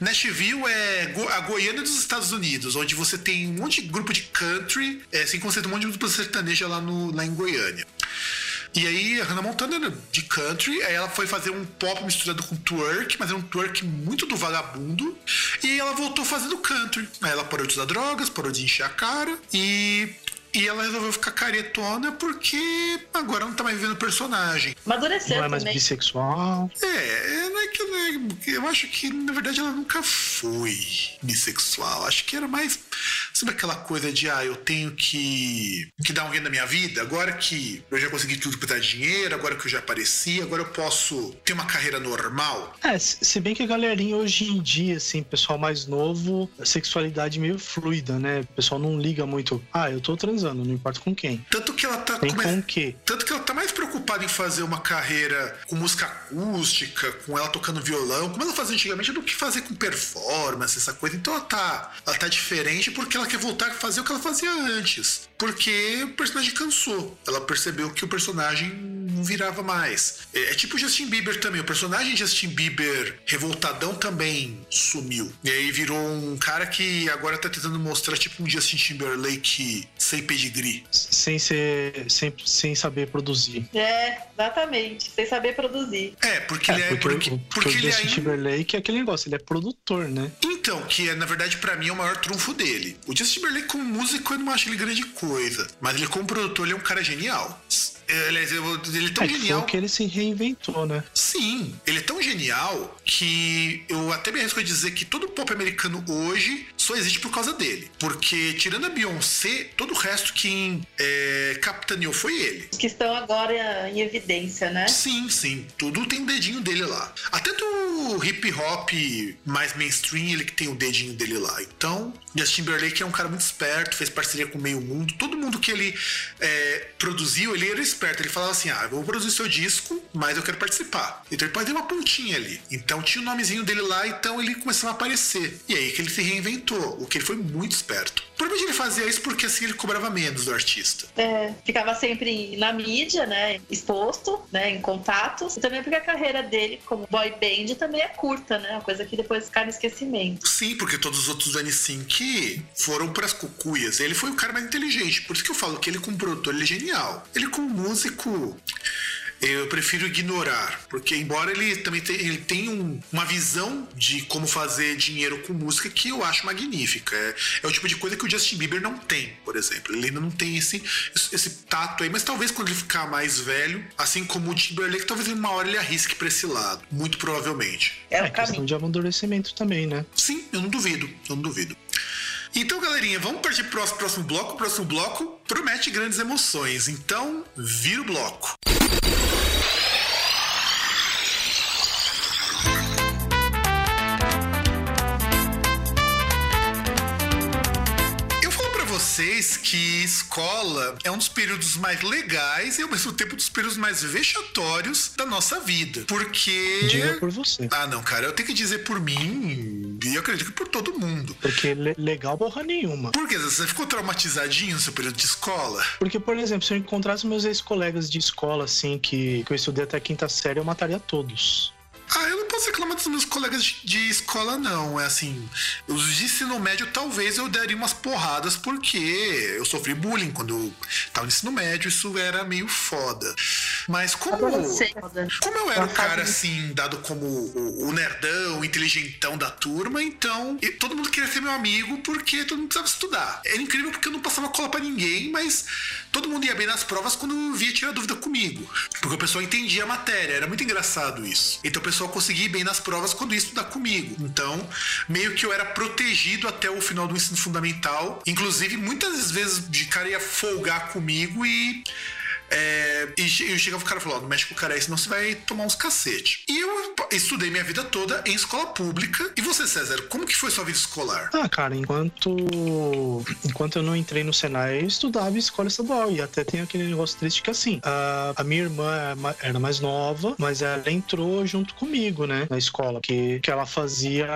Nashville é a Goiânia dos Estados Unidos, onde você tem um monte de grupo de country, é, assim como você tem um monte de grupo sertaneja lá, no, lá em Goiânia. E aí a Hannah Montana era de country, aí ela foi fazer um pop misturado com twerk, mas era um twerk muito do vagabundo. E ela voltou fazendo country. Aí ela parou de usar drogas, parou de encher a cara e. E ela resolveu ficar caretona porque agora não tá mais vivendo o personagem. Amadureceu Não é mais também. bissexual. É, não é que, não é- eu acho que na verdade ela nunca foi bissexual. Acho que era mais sabe aquela coisa de ah, eu tenho que que dar um guia na minha vida. Agora que eu já consegui tudo para dar dinheiro, agora que eu já apareci, agora eu posso ter uma carreira normal. É, se se bem que a galerinha hoje em dia, assim, pessoal mais novo, a sexualidade meio fluida, né? O pessoal não liga muito. Ah, eu tô transando, não importa com quem. Tanto que ela tá Tem come- com o quê? Tanto que ela tá mais preocupada em fazer uma carreira com música acústica, com ela tocando violão, como ela fazia antigamente, do que fazer com performance, essa coisa. Então ela tá, ela tá diferente porque ela quer voltar a fazer o que ela fazia antes. Porque o personagem cansou. Ela percebeu que o personagem não virava mais. É, é tipo o Justin Bieber também. O personagem Justin Bieber revoltadão também sumiu. E aí virou um cara que agora tá tentando mostrar tipo um Justin Timberlake sem pedigree. Sem ser. Sem, sem saber produzir. É, É, exatamente. Sem saber produzir. É, porque ele é. porque, Porque, o- porque o ele Justin é. Timberlake é aquele negócio, ele é produtor, né? Então, que é, na verdade, pra mim, é o maior trunfo dele. O Justin Timberlake, como músico, eu não acho ele grande coisa. Mas ele, como produtor, ele é um cara genial. É, Aliás, eu- ele é tão É genial. que ele se reinventou, né? Sim, ele é tão genial que eu até me arrisco a dizer que todo pop americano hoje só existe por causa dele. Porque, tirando a Beyoncé, todo o resto quem é, capitaneou foi ele. Os que estão agora em evidência, né? Sim, sim. Tudo tem o dedinho dele lá. Até do hip hop mais mainstream, ele que tem o dedinho dele lá. Então, Justin Timberlake é um cara muito esperto, fez parceria com o meio mundo. Todo mundo que ele é, produziu, ele era esperto. Ele falava assim: ah, eu vou produzir seu disco, mas eu quero participar. Então ele pode ter uma pontinha ali. Então tinha o nomezinho dele lá, então ele começou a aparecer. E aí que ele se reinventou, o que ele foi muito esperto. Provavelmente ele fazia isso porque assim ele cobrava menos do artista. É, ficava sempre na mídia, né? Exposto, né? Em contatos. E também porque a carreira dele como boy band também é curta, né? Uma coisa que depois cai no esquecimento. Sim, porque todos os outros do N5 foram pras cucuias. Ele foi o cara mais inteligente. Por isso que eu falo que ele, como produtor, ele é genial. Ele, como músico, eu prefiro ignorar. Porque, embora ele também tenha, ele tenha um- uma visão de como fazer dinheiro com música que eu acho magnífica. É, é o tipo de coisa que o Justin Bieber não tem, por exemplo. Ele ainda não tem esse, esse, tato aí. Mas talvez quando ele ficar mais velho, assim como o Timberlake, talvez uma hora ele arrisque pra esse lado. Muito provavelmente. É, É, questão de amadurecimento também, né? Sim, eu não duvido, eu não duvido. Então, galerinha, vamos partir pro próximo, bloco. O próximo bloco promete grandes emoções. Então, vira o bloco. Vocês que escola é um dos períodos mais legais e ao mesmo tempo um dos períodos mais vexatórios da nossa vida. Porque. Diga por você. Ah, não, cara, eu tenho que dizer por mim, e eu acredito que por todo mundo. Porque le- legal porra nenhuma. Por quê? Você ficou traumatizadinho no seu período de escola? Porque, por exemplo, se eu encontrasse meus ex-colegas de escola, assim, que, que eu estudei até a quinta série, eu mataria todos. Ah, eu não posso reclamar dos meus colegas de, escola, não. É assim, os de ensino médio, talvez eu daria umas porradas, porque eu sofri bullying quando eu tava no ensino médio, isso era meio foda. Mas como. Como eu era o cara, assim, dado como o, o nerdão, o inteligentão da turma, então todo mundo queria ser meu amigo porque todo mundo precisava estudar. Era incrível porque eu não passava cola pra ninguém, mas todo mundo ia bem nas provas quando via tirar dúvida comigo. Porque o pessoal entendia a matéria, era muito engraçado isso. Então o pessoal conseguia ir bem nas provas quando ia estudar comigo. Então, meio que eu era protegido até o final do ensino fundamental. Inclusive, muitas vezes de cara ia folgar comigo e. É, e che- eu chegava o cara e ó, não mexe com o cara aí, senão você vai tomar uns cacete. E eu estudei minha vida toda em escola pública. E você, César, como que foi sua vida escolar? Ah, cara, enquanto enquanto eu não entrei no Senai, eu estudava em escola estadual. E até tem aquele negócio triste que, assim, a, a minha irmã é era mais nova, mas ela entrou junto comigo, né, na escola. Que, que ela fazia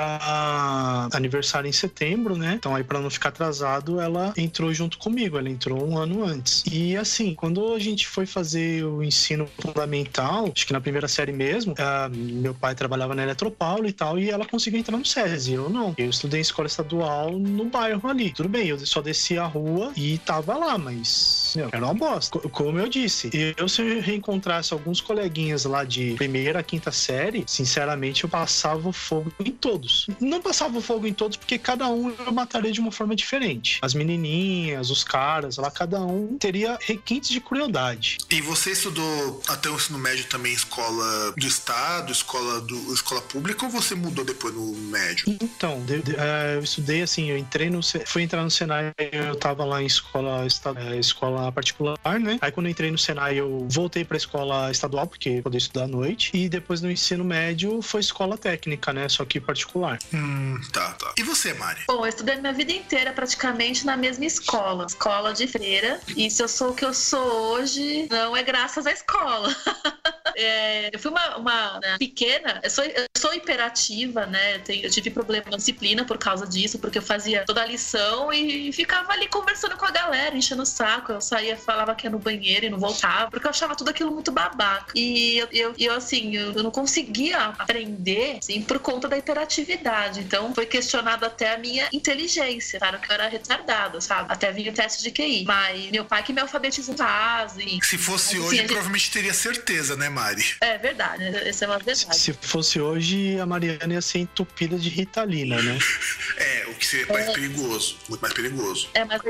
aniversário em setembro, né? Então, aí, pra não ficar atrasado, ela entrou junto comigo. Ela entrou um ano antes. E, assim, quando a gente foi fazer o ensino fundamental, acho que na primeira série mesmo, ah, meu pai trabalhava na Eletropaulo e tal, e ela conseguiu entrar no SESI. Eu não. Eu estudei em escola estadual no bairro ali. Tudo bem, eu só desci a rua e tava lá, mas meu, era uma bosta. Co- Como eu disse, eu se eu reencontrasse alguns coleguinhas lá de primeira, quinta série, sinceramente eu passava fogo em todos. Não passava fogo em todos porque cada um eu mataria de uma forma diferente. As menininhas, os caras lá, cada um teria requintes de crueldade. E você estudou até o ensino médio também em escola do estado, escola do escola pública, ou você mudou depois no médio? Então, de- de- eh, eu estudei assim, eu entrei no. Fui entrar no Senai, eu tava lá em escola, eh, escola particular, né? Aí quando eu entrei no Senai, eu voltei pra escola estadual, porque eu podia estudar à noite. E depois no ensino médio foi escola técnica, né? Só que particular. Hum, tá, tá. E você, Mari? Bom, eu estudei minha vida inteira praticamente na mesma escola, escola de freira. E se eu sou o que eu sou hoje, não é graças à escola. é, eu fui uma, uma né, pequena, eu sou, eu sou hiperativa, né? Eu, tive problema na disciplina por causa disso, porque eu fazia toda a lição e ficava ali conversando com a galera, enchendo o saco. Eu saía, falava que ia no banheiro e não voltava, porque eu achava tudo aquilo muito babaca. E eu, eu, eu assim, eu, eu não conseguia aprender, assim, por conta da hiperatividade. Então, foi questionado até a minha inteligência, claro que eu era retardada, sabe? Até vinha o teste de QI. Mas meu pai que me alfabetizou em casa. Se fosse hoje, gente... provavelmente teria certeza, né, Mari? É verdade, essa é uma verdade. Se fosse hoje, a Mariana ia ser entupida de Ritalina, né? é, o que seria mais é... perigoso, muito mais perigoso. É, mas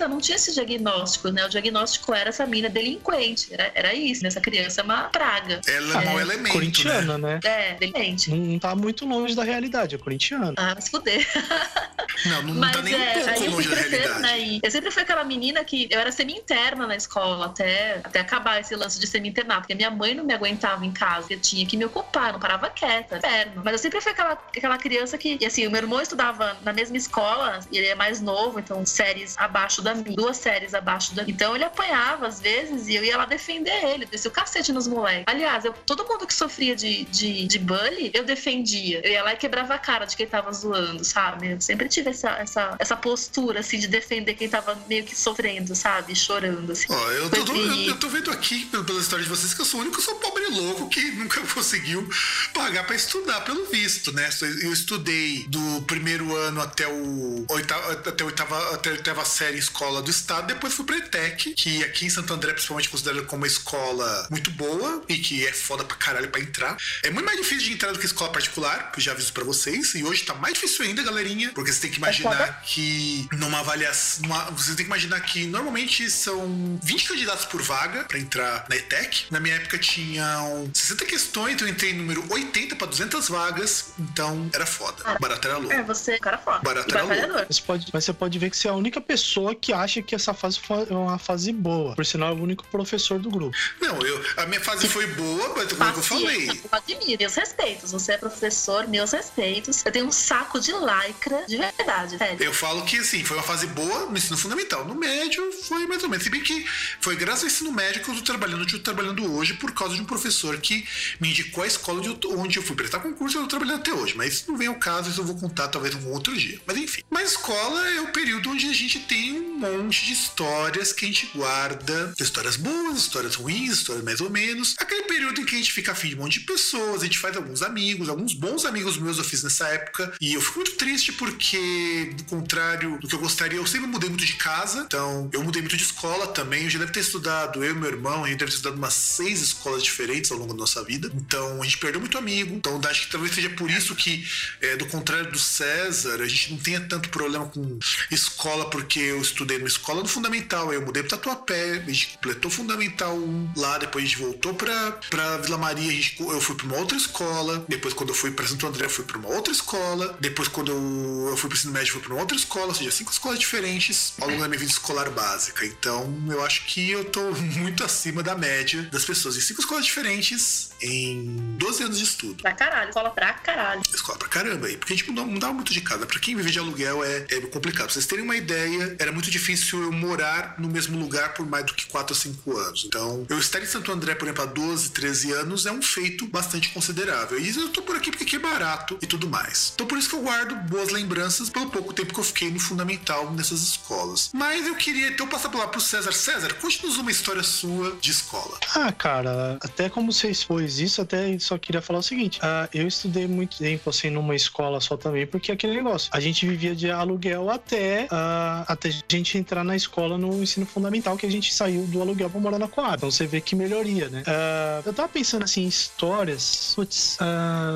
a não tinha esse diagnóstico, né? O diagnóstico era essa mina delinquente, era, era isso, né? Essa criança é uma praga. Ela é, é um elemento, Corintiana, né? né? É, delinquente. Não, não tá muito longe da realidade, é corintiana. Ah, mas fuder. Não, não mas, tá nem é, um pouco longe da realidade. Né, eu sempre fui aquela menina que eu era semi-interna na escola, até, até acabar esse lance de semi-internato, porque minha mãe não me aguentava em casa, eu tinha que me ocupar, não parava quieta, inferno. Mas eu sempre fui aquela, aquela criança que, e assim, o meu irmão estudava na mesma escola, e ele é mais novo, então séries abaixo da minha, duas séries abaixo da minha. Então ele apanhava às vezes e eu ia lá defender ele, descia o cacete nos moleques. Aliás, eu, todo mundo que sofria de, de, de bully, eu defendia. Eu ia lá e quebrava a cara de quem tava zoando, sabe? Eu sempre tive essa, essa, essa postura, assim, de defender quem tava meio que sofrendo, sabe? Chorando, assim. Ó, eu, tô, eu, eu, tô vendo aqui, pela história de vocês, que eu sou o único sou pobre louco que nunca conseguiu pagar para estudar, pelo visto, né? Eu estudei do primeiro ano até o oitava, até a oitava, até oitava série escola do estado, depois fui pra ETEC, que aqui em Santo André, principalmente, considerada como uma escola muito boa e que é foda pra caralho pra entrar. É muito mais difícil de entrar do que escola particular, que já aviso pra vocês, e hoje tá mais difícil ainda, galerinha, porque você tem que imaginar que numa avaliação, numa, você tem que imaginar que normalmente são 20 candidatos por vaga para entrar na ETEC. Na minha época tinham 60 questões, então eu entrei número 80 para 200 vagas, então era foda. Cara, barato era louco. É, você, cara foda. Barato era louco. Você pode, mas você pode ver que você é a única pessoa que acha que essa fase foi uma fase boa. Por sinal, é o único professor do grupo. Não, eu, a minha fase foi boa, mas como eu falei. Eu admiro, meus respeitos. Você é professor, meus respeitos. Eu tenho um saco de lycra, de verdade, sério. Eu falo que, assim, foi uma fase boa no ensino fundamental. No médio, foi mais ou menos. Se bem que foi graças ao ensino médio que eu tô trabalhando, eu trabalhando hoje por causa de um professor que me indicou a escola onde eu fui prestar concurso e eu tô trabalhando até hoje. Mas não vem ao caso, isso eu vou contar talvez um outro dia. Mas enfim. Mas escola é o período onde a gente tem um monte de histórias que a gente guarda. Histórias boas, histórias ruins, histórias mais ou menos. Aquele período em que a gente fica afim de um monte de pessoas, a gente faz alguns amigos, alguns bons amigos meus eu fiz nessa época. E eu fico muito triste porque, do contrário do que eu gostaria, eu sempre mudei muito de casa. Então, eu mudei muito de escola também. Eu já deve ter estudado, eu e meu irmão, a gente deve ter estudado umas seis escolas diferentes ao longo da nossa vida. Então, a gente perdeu muito amigo. Então, acho que talvez seja por isso que, é, do contrário do César, a gente não tenha tanto problema com escola, porque eu estudei numa escola no Fundamental. Eu mudei para Tatuapé, a gente completou Fundamental 1 lá, depois a gente voltou para Vila Maria, gente, eu fui para uma outra escola. Depois, quando eu fui para Santo André, eu fui para uma outra escola. Depois, quando eu, eu fui para ensino médio, eu fui para uma outra escola, ou seja, cinco escolas diferentes ao longo da minha vida escolar básica. Então, eu acho que eu tô muito acima da média das pessoas. Em cinco escolas diferentes em 12 anos de estudo. Pra caralho, escola pra caralho. Escola pra caramba aí. Porque a gente mudava, mudava muito de casa. Pra quem vive de aluguel é, é complicado. Pra vocês terem uma ideia, era muito difícil eu morar no mesmo lugar por mais do que 4 ou 5 anos. Então, eu estar em Santo André, por exemplo, há 12, 13 anos é um feito bastante considerável. E eu tô por aqui porque aqui é barato e tudo mais. Então, por isso que eu guardo boas lembranças pelo pouco tempo que eu fiquei no fundamental nessas escolas. Mas eu queria então passar lá pro César. César, conte-nos uma história sua de escola. Ah, cara, até como você expôs isso, até só queria falar o seguinte: uh, eu estudei muito tempo assim numa escola só também, porque é aquele negócio. A gente vivia de aluguel até, uh, até a gente entrar na escola no ensino fundamental, que a gente saiu do aluguel pra morar na Coab. Então você vê que melhoria, né? Uh, eu tava pensando assim, histórias. Putz,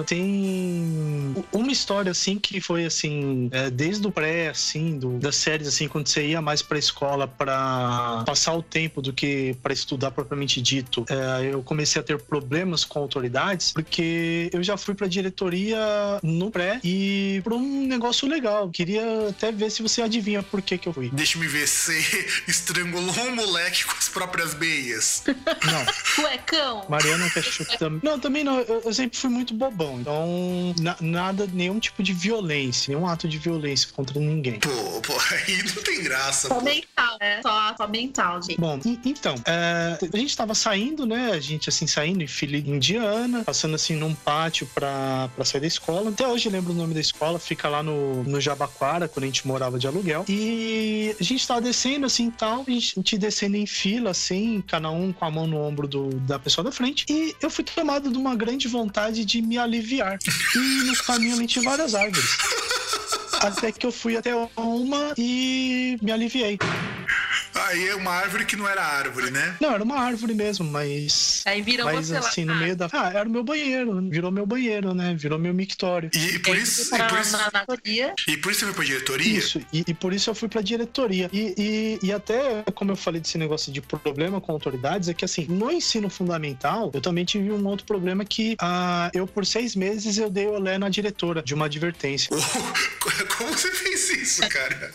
tem uma história assim que foi assim, é, desde o pré, assim, do, das séries, assim, quando você ia mais pra escola para passar o tempo do que para estudar propriamente dito, é, eu comecei a ter problemas com autoridades, porque eu já fui pra diretoria no pré e por um negócio legal. Queria até ver se você adivinha por que que eu fui. Deixa-me ver, você estrangulou um moleque com as próprias meias. Não. Cuecão. Mariana Ketchup também. Não, também não. Eu, eu, sempre fui muito bobão. Então, na, nada, nenhum tipo de violência, nenhum ato de violência contra ninguém. Pô, pô, aí não tem graça. Só pô. mental, né? Só, só mental, gente. Bom, e- então, é, a gente tava saindo, né? A gente, assim, saindo em fila indiana, passando, assim, num pátio pra, pra sair da escola. Até hoje eu lembro o nome da escola, fica lá no, no Jabaquara, quando a gente morava de aluguel. E a gente tava descendo, assim, tal, a gente descendo em fila, assim, cada um com a mão no ombro do, da pessoa da frente. E eu fui tomado de uma grande vontade de me aliviar. E no caminho ali tinha várias árvores. Até que eu fui até uma e me aliviei. Aí é uma árvore que não era árvore, né? Não, era uma árvore mesmo, mas. Aí viram Mas você assim, lá. no meio da. Ah, era o meu banheiro. Virou meu banheiro, né? Virou meu mictório. E, e por isso, você e por isso, na, na e por isso você foi pra diretoria? Isso, e, e por isso eu fui pra diretoria. E, e, e até, como eu falei desse negócio de problema com autoridades, é que assim, no ensino fundamental, eu também tive um outro problema que ah, eu, por seis meses, eu dei olé na diretora de uma advertência. Como você fez isso, cara?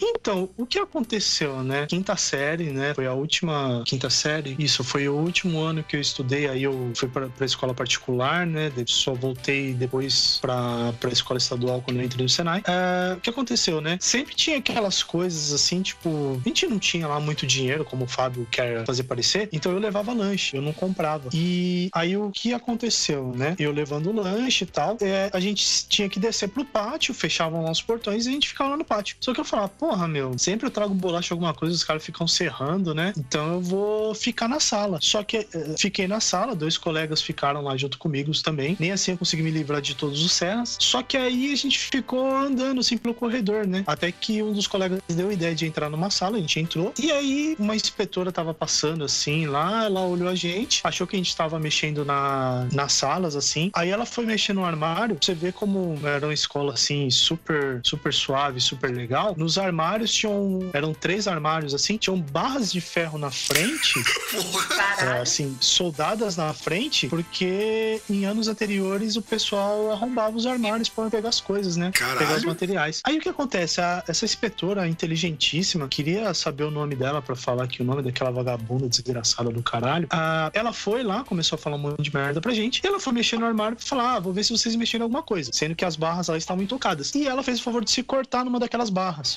Então, o que aconteceu, né? Quinta série, né? Foi a última quinta série. Isso foi o último ano que eu estudei. Aí eu fui pra, pra escola particular, né? Só voltei depois pra, pra escola estadual quando eu entrei no Senai. É, o que aconteceu, né? Sempre tinha aquelas coisas assim, tipo, a gente não tinha lá muito dinheiro, como o Fábio quer fazer parecer. Então eu levava lanche, eu não comprava. E aí o que aconteceu, né? Eu levando lanche e tal, é, a gente tinha que descer pro pátio, fechavam lá os portões e a gente ficava lá no pátio. Só que eu falava, porra, meu, sempre eu trago bolacha alguma coisa, os caras ficam serrando, né? Então eu vou ficar na sala. Só que eh, fiquei na sala, dois colegas ficaram lá junto comigo também. Nem assim eu consegui me livrar de todos os serras. Só que aí a gente ficou andando assim pelo corredor, né? Até que um dos colegas deu a ideia de entrar numa sala, a gente entrou. E aí uma inspetora tava passando assim lá, ela olhou a gente, achou que a gente tava mexendo na, nas salas assim. Aí ela foi mexer no armário. Você vê como era uma escola assim super, super suave, super legal. Nos armários tinham, eram três armários assim, tinham barras de ferro na frente Porra. é, Caralho. assim, soldadas na frente, porque em anos anteriores o pessoal arrombava os armários para pegar as coisas, né? Caralho. Pegar os materiais. Aí o que acontece? A- essa inspetora inteligentíssima, queria saber o nome dela para falar aqui o nome daquela vagabunda desgraçada do caralho. Ah, ela foi lá, começou a falar um monte de merda pra gente. E ela foi mexer no armário pra falar: ah, vou ver se vocês mexeram em alguma coisa. Sendo que as barras lá estavam intocadas. E ela fez o favor de se cortar numa daquelas barras.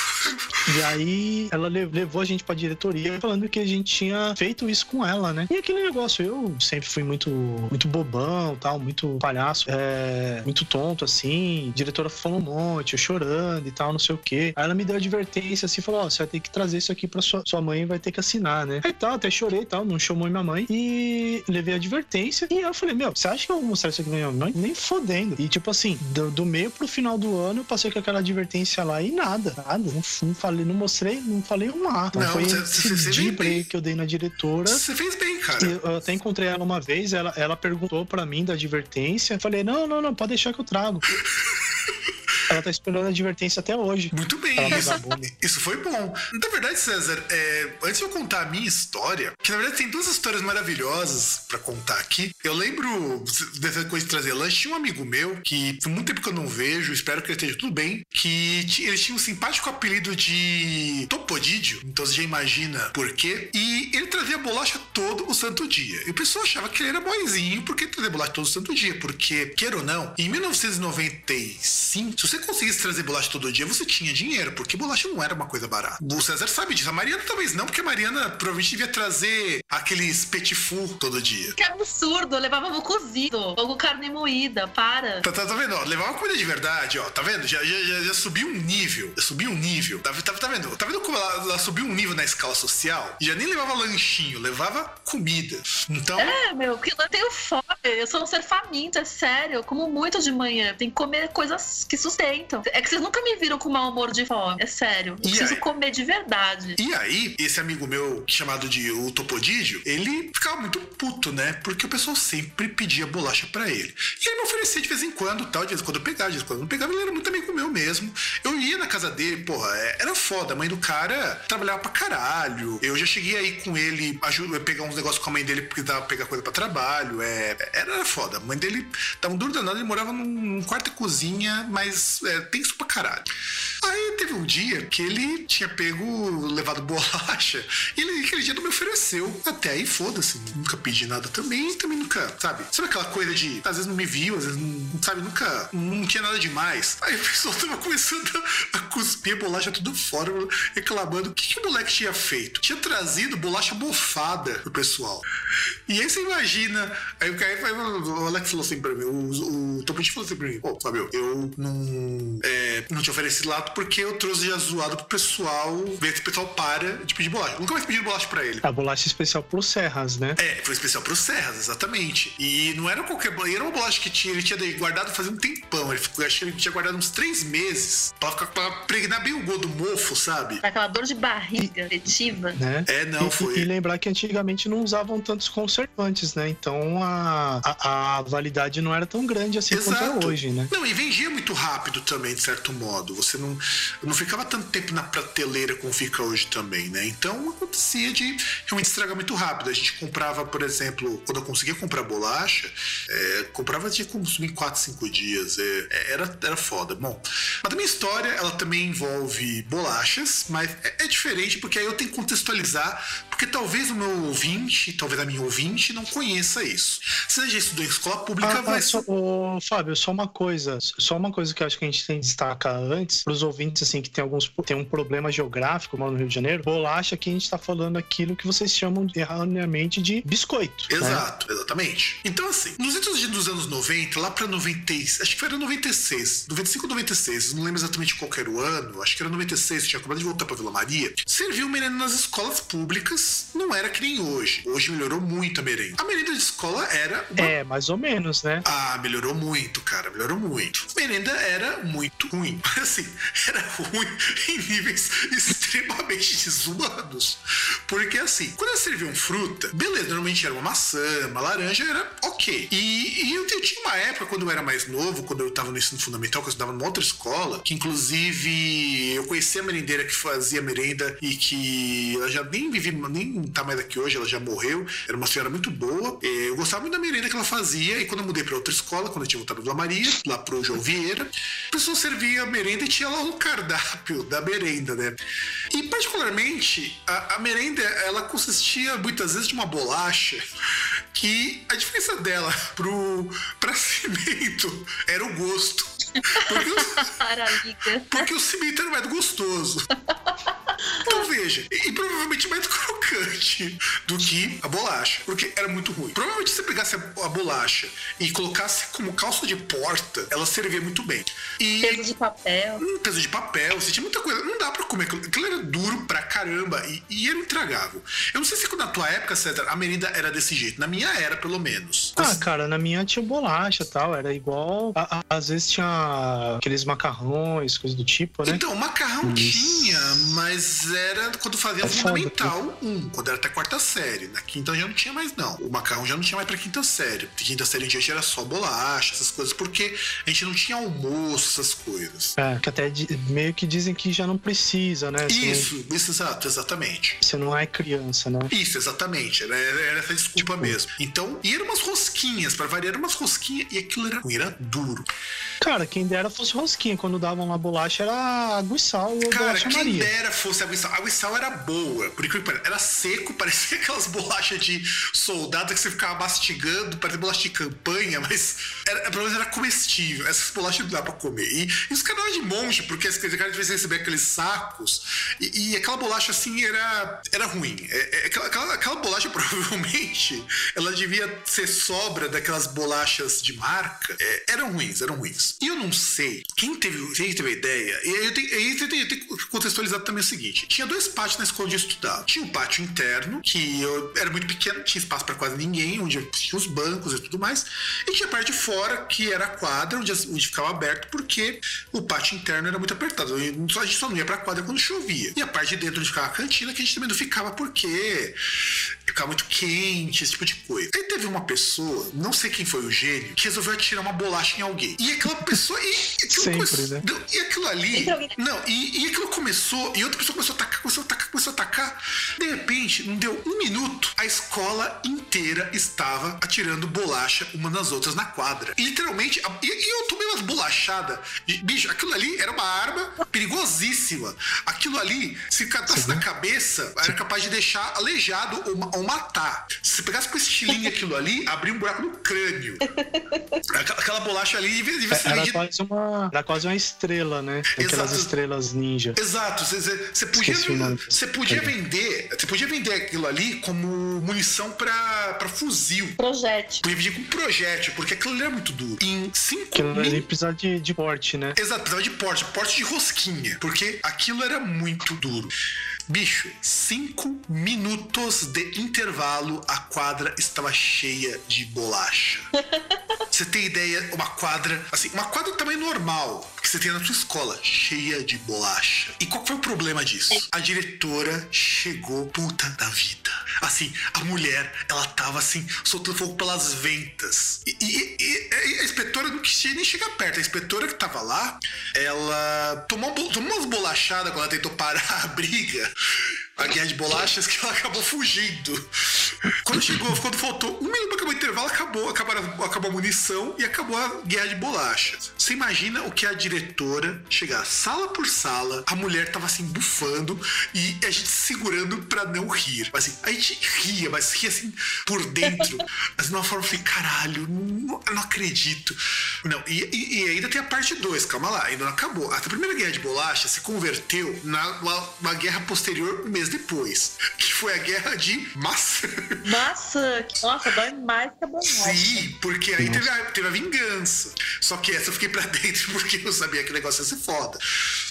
E aí ela le- levou a gente pra diretoria falando que a gente tinha feito isso com ela, né? E aquele negócio, eu sempre fui muito, muito bobão, tal, muito palhaço, é, muito tonto, assim. A diretora falou um monte, eu chorando e tal, não sei o quê. Aí ela me deu advertência assim, falou: Ó, você vai ter que trazer isso aqui pra sua, sua mãe vai ter que assinar, né? Aí tal, até chorei e tal, não chamou minha mãe. E levei a advertência. E eu falei: Meu, você acha que eu vou mostrar isso aqui pra minha mãe? Nem fodendo. E tipo assim, do, do meio pro final do ano, eu passei com aquela advertência lá e nada, nada. Não, não falei, não mostrei, não falei um A. Não, foi esse bem. aí que eu dei na diretora. Você fez bem, cara. Eu eu até encontrei ela uma vez, ela, ela perguntou pra mim da advertência. Eu falei, não, não, não, pode deixar que eu trago. ela tá esperando a advertência até hoje. Muito bem, isso, foi bom. Na verdade, César, é, antes de eu contar a minha história, que na verdade tem duas histórias maravilhosas pra contar aqui. Eu lembro dessa coisa de trazer lanche. Tinha um amigo meu que, por muito tempo que eu não vejo, espero que ele esteja tudo bem, que ele tinha um simpático apelido de Topodídio, então você já imagina por quê. E ele trazia bolacha todo o santo dia. E o pessoal achava que ele era boizinho porque trazia bolacha todo o santo dia. Porque, queira ou não, em 1995, se você conseguisse trazer bolacha todo dia, você tinha dinheiro, porque bolacha não era uma coisa barata. O César sabe disso. A Mariana talvez não, porque a Mariana provavelmente devia trazer aqueles petit four todo dia. Que absurdo, eu levava ovo cozido, com carne moída, para. Tá, tá, tá vendo? Ó, levar uma comida de verdade, ó. Tá vendo? Já, já, já, já subiu um nível. Já subiu um nível. Tá, tá, tá vendo? Tá vendo como ela, ela subiu um nível na escala social? Já nem levava lanchinho, levava comida. Então. É, meu, porque eu tenho fome, eu sou um ser faminto, é sério, eu como muito de manhã, tem que comer coisas que sustentam. É que vocês nunca me viram com mau humor de fome, é sério, eu E preciso aí? comer de verdade. E aí, esse amigo meu, chamado de o Topodídio, ele ficava muito puto, né? Porque o pessoal sempre pedia bolacha pra ele. E ele me oferecia de vez em quando, tal, de vez em quando eu pegava, de vez em quando eu não pegava, ele era muito amigo meu mesmo. Eu ia na casa dele, porra, é- era foda. A mãe do cara trabalhava pra caralho. Eu já cheguei aí com ele, ajuda, pegar uns negócios com a mãe dele, porque dava pra pegar coisa pra trabalho. É, era, foda. A mãe dele tava um duro danado, ele morava num quarto e cozinha, mas é, tenso pra caralho. Aí teve um dia que ele tinha pego, levado bolacha, e ele aquele dia não me ofereceu. Até aí, foda-se, nunca pedi nada também, também nunca, sabe? Sabe aquela coisa de, às vezes não me viu, às vezes não, sabe, nunca, não tinha nada demais. Aí o pessoal tava começando a cuspir a bolacha tudo fora, reclamando o que, que o moleque tinha feito. Tinha trazido bolacha bofada pro pessoal. E aí você imagina, aí o cara, o Alex falou assim pra mim, o, o Topete falou assim pra mim, pô, Fábio, eu não, é, não te ofereci lado porque eu trouxe já zoado pro pessoal, ver que o pessoal para de pedir bolacha. Nunca mais pedi bolacha pra ele. A bolacha especial pro Serras, né? É, foi especial pro Serras, exatamente. E não era qualquer bolacha, era uma bolacha que tinha, ele tinha guardado fazia um tempão. Ele ficou, acho que ele tinha guardado uns três meses pra, ficar, pra pregnar bem o gosto do mofo, sabe? Aquela dor de barriga efetiva. Né? É, não, e, foi. E lembrar que antigamente não usavam tantos conservantes, né? Então a, a, a validade não era tão grande assim Exato. quanto é hoje, né? Não, e vendia muito rápido também, de certo modo. Você não, não ficava tanto tempo na prateleira como fica hoje também, né? Então acontecia de realmente estragar muito rápido. A gente comprava, por exemplo, quando eu conseguia comprar bolacha, é, comprava de consumir 4, 5 dias. É, é, era, era foda. Bom, mas a minha história, ela também envolve bolachas, mas é, é diferente porque aí eu tenho que contextualizar, porque talvez o meu ouvinte, talvez a minha ouvinte, não conheça isso. Se já estudou em escola pública, Ah, vai ah, ô, Fábio, só uma coisa, só uma coisa que eu acho que a gente tem que destacar antes, para os ouvintes assim que tem alguns tem um problema geográfico mano, no Rio de Janeiro, bolacha que a gente tá falando aquilo que vocês chamam erroneamente de biscoito. né? Exato, exatamente. Então, assim, nos idos dos anos 90, lá pra 90, acho que foi era 96, 95 ou 96, não lembro exatamente qual era o ano, acho que era 96, eu tinha acabado de voltar pra Vila Maria, serviu merenda nas escolas públicas, não era que nem hoje. Hoje melhorou muito a merenda. A merenda de escola era uma É, mais ou menos, né? ah, melhorou muito, cara, melhorou muito. Merenda era muito ruim. Assim, era ruim em níveis extremamente desumanos. Porque assim, quando eles serviam fruta, beleza, normalmente era uma maçã, uma laranja, era ok. E, e eu, eu tinha uma época, quando eu era mais novo, quando eu tava no ensino fundamental, que eu estudava numa outra escola, que inclusive eu conhecia a merendeira que fazia merenda e que ela já nem vive, nem tá mais aqui hoje, ela já morreu. Era uma senhora muito boa. Eh, Eu gostava muito da merenda que ela fazia. E quando eu mudei pra outra escola, quando eu tinha voltado Vila Maria, lá pro João Vieira, a pessoa servia a merenda e tinha lá o cardápio da merenda, né? E particularmente, a, a merenda, ela consistia muitas vezes de uma bolacha que a diferença dela pro pra cimento era o gosto. Porque o, porque o cimento era mais gostoso. Então veja, e, provavelmente mais crocante do que a bolacha, porque era muito ruim. Provavelmente se você pegasse a, a bolacha e colocasse como calça de porta, ela servia muito bem. E Peso de papel. um peso de papel, você tinha muita coisa. Não dá pra comer aquilo. Aquilo era duro pra caramba e, e era intragável. Eu não sei se na tua época, César, a merenda era desse jeito. Na minha era, pelo menos. Ah, cara, na minha tinha bolacha e tal, era igual. a- a- às vezes tinha aqueles macarrões, coisas do tipo, né? Então, macarrão Isso. tinha, mas era quando fazia É foda, Fundamental 1, quando era até quarta série. Na quinta já não tinha mais, não. O macarrão já não tinha mais pra quinta série. Quinta série em diante era só bolacha, essas coisas, porque a gente não tinha almoço, essas coisas. É, que até meio que dizem que já não precisa, né? Não- Isso, isso, exato, exatamente. Você não é criança, né? Isso, exatamente. Era, era essa desculpa Tipo- mesmo. Então, e eram umas rosquinhas, pra variar, eram umas rosquinhas, e aquilo era era duro. Cara, quem dera fosse rosquinha. Quando davam uma bolacha era água e sal ou Cara, bolacha quem Maria. dera fosse água e sal. Água e sal era boa, por incrível que. Era seco, parecia aquelas bolachas de soldado que você ficava mastigando, parecia bolacha de campanha, mas era, pelo menos era comestível. Essas bolachas não dá pra comer. E, e os caras de monge, porque as caras vezes receber aqueles sacos, e, e aquela bolacha assim era, era ruim. É, é, aquela, aquela, aquela bolacha provavelmente ela devia ser sobra daquelas bolachas de marca. É, eram ruins, eram ruins. E eu não sei quem teve, quem teve a ideia. E aí eu tenho, eu tenho, eu tenho que contextualizar também o seguinte: tinha dois pátios na escola onde eu estudava. Tinha um pátio interno, que eu era muito pequeno, tinha espaço para quase ninguém, onde tinha os bancos e tudo mais. E tinha a parte de fora, que era a quadra, onde, onde ficava aberto, porque o pátio interno era muito apertado. E A gente só não ia pra quadra quando chovia. E a parte de dentro onde ficava a cantina, que a gente também não ficava, porque ficava muito quente, esse tipo de coisa. Aí teve uma pessoa, não sei quem foi o gênio, que resolveu atirar uma bolacha em alguém. E aquela pessoa. E, aquilo Sempre, começou, né? E aquilo ali. Não, e, e aquilo começou, e outra pessoa começou a atacar, começou a atacar, começou a atacar. De repente, não deu um minuto, a escola inteira estava atirando bolacha uma nas outras na quadra. E literalmente, a- e, e eu tomei umas bolachadas. de- Bicho, aquilo ali era uma arma perigosíssima. Aquilo ali, se catasse na cabeça, era capaz de deixar aleijado ou, ou matar. Se você pegasse com estilingue aquilo ali, abria um buraco no crânio. Aquela, aquela bolacha ali devia, devia ser Era quase uma, era quase uma estrela, né? Aquelas Exato. estrelas ninja. Exato, você- podia, você podia É. vender, você podia vender aquilo ali como munição pra pra fuzil. Projétil. Podia vender com projétil, porque aquilo ali era muito duro. Em cinco Aquilo ali minutos. precisa de, de porte, né? Exato, precisava de porte, porte de rosquinha, porque aquilo era muito duro. Bicho, cinco minutos de intervalo, a quadra estava cheia de bolacha. Você tem ideia, uma quadra, assim, uma quadra tamanho normal que você tem na sua escola, cheia de bolacha. E qual foi o problema disso? A diretora chegou puta da vida. Assim, a mulher, ela tava assim, soltando fogo pelas ventas. E, e- e- a inspetora não quis nem chegar perto. A inspetora que tava lá, ela tomou, tomou umas bolachadas quando ela tentou parar a briga. A guerra de bolachas que ela acabou fugindo. Quando chegou, quando faltou um minuto para acabar o intervalo, acabou, acabaram- acabou a munição e acabou a guerra de bolachas. Você imagina o que a diretora chegar sala por sala, a mulher tava assim bufando e a gente segurando pra não rir. Mas, assim, a gente ria, mas ria assim por dentro. Mas de uma forma eu falei, caralho, não, eu não acredito. Não, e, e- e ainda tem a parte 2, calma lá, ainda não acabou. A primeira guerra de bolacha se converteu na uma, uma guerra posterior um mês depois, que foi a guerra de maçã. Maçã. Nossa, dói mais que a bolacha. Sim, porque aí teve a, teve a vingança. Só que essa eu fiquei pra dentro porque eu sabia que o negócio ia ser foda.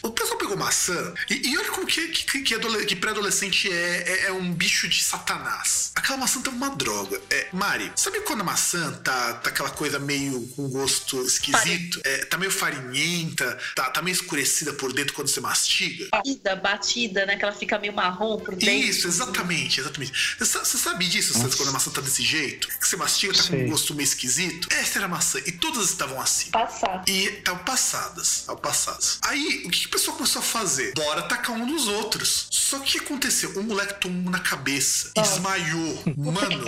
O pegou maçã e, e olha como que, que, que, que pré-adolescente é, é, é um bicho de satanás. Aquela maçã tá uma droga. É, Mari, sabe quando a maçã tá, tá aquela coisa meio com gosto esquisito? É, tá meio farinhenta, tá, tá meio escurecida por dentro quando você mastiga? Batida, batida, né? Que ela fica meio marrom por dentro. Isso, exatamente, exatamente. Você sa- você sabe disso, Santos, quando a maçã tá desse jeito? Que você mastiga, tá com Sei. um gosto meio esquisito? Essa era a maçã. E todas estavam assim. Passar. E estavam passadas, estavam passadas. Aí, o que, que o pessoal começou a fazer? Bora atacar um dos outros. Só que o que aconteceu? O moleque tomou um na cabeça e Nossa. desmaiou. Mano,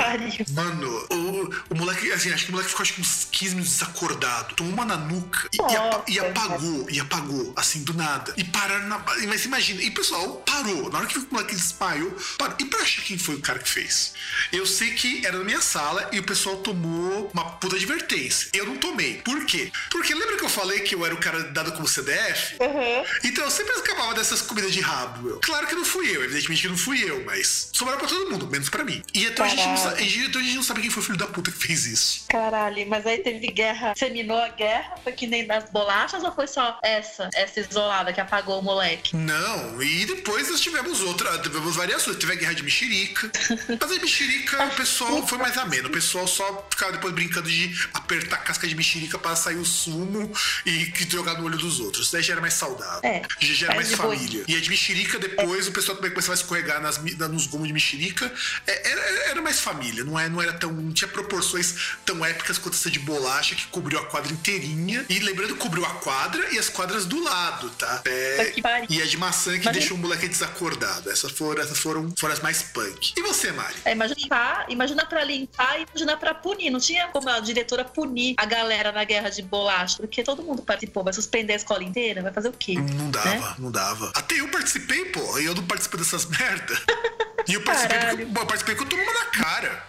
mano, o, o moleque, assim, acho que o moleque ficou acho que uns 15 minutos desacordado. Tomou uma na nuca e, e apa- e Nossa, apagou, e apagou, assim, do nada. E pararam na. Mas imagina, e o pessoal parou. Na hora que o moleque desmaiou, parou. E pra achar quem foi o cara que fez? Eu sei que era na minha sala e o pessoal tomou uma puta advertência. Eu não tomei. Por quê? Porque lembra que eu falei que eu era o cara dado como CDF? Uhum. Então eu sempre escapava dessas comidas de rabo. Eu. Claro que não fui eu, evidentemente que não fui eu, mas sobraram pra todo mundo, menos pra mim. E então a, gente não então a gente não sabe quem foi o filho da puta que fez isso. Caralho, mas aí teve guerra, terminou a guerra, foi que nem das bolachas ou foi só essa, essa isolada que apagou o moleque? Não, e depois nós tivemos outra, tivemos variações. Teve a guerra de mexerica. Mas a mexerica, o pessoal foi mais ameno. O pessoal só ficava depois brincando de apertar a casca de mexerica para sair o sumo e jogar no olho dos outros. Daí já era mais saudável. É, já, já era mais família. E a de mexerica, depois o pessoal também começava a escorregar nas, nos gomos de mexerica. É, Era, era mais família, não, é, não era tão. Não tinha proporções tão épicas quanto essa de bolacha que cobriu a quadra inteirinha. E lembrando, cobriu a quadra e as quadras do lado, tá? É, e a de maçã que Mas- deixou o moleque desacordado. Essas foram, essas foram, foram as mais punk. E você, Mari? É, imagina imagina pra limpar e imagina pra punir. Não tinha como a diretora punir a galera na guerra de bolacha, porque todo mundo participou. Vai suspender a escola inteira? Vai fazer o quê? Não dava, Né? Não dava. Até eu participei, pô, e eu não participei dessas merda. E eu participei, porque, eu participei porque eu tomo uma na cara.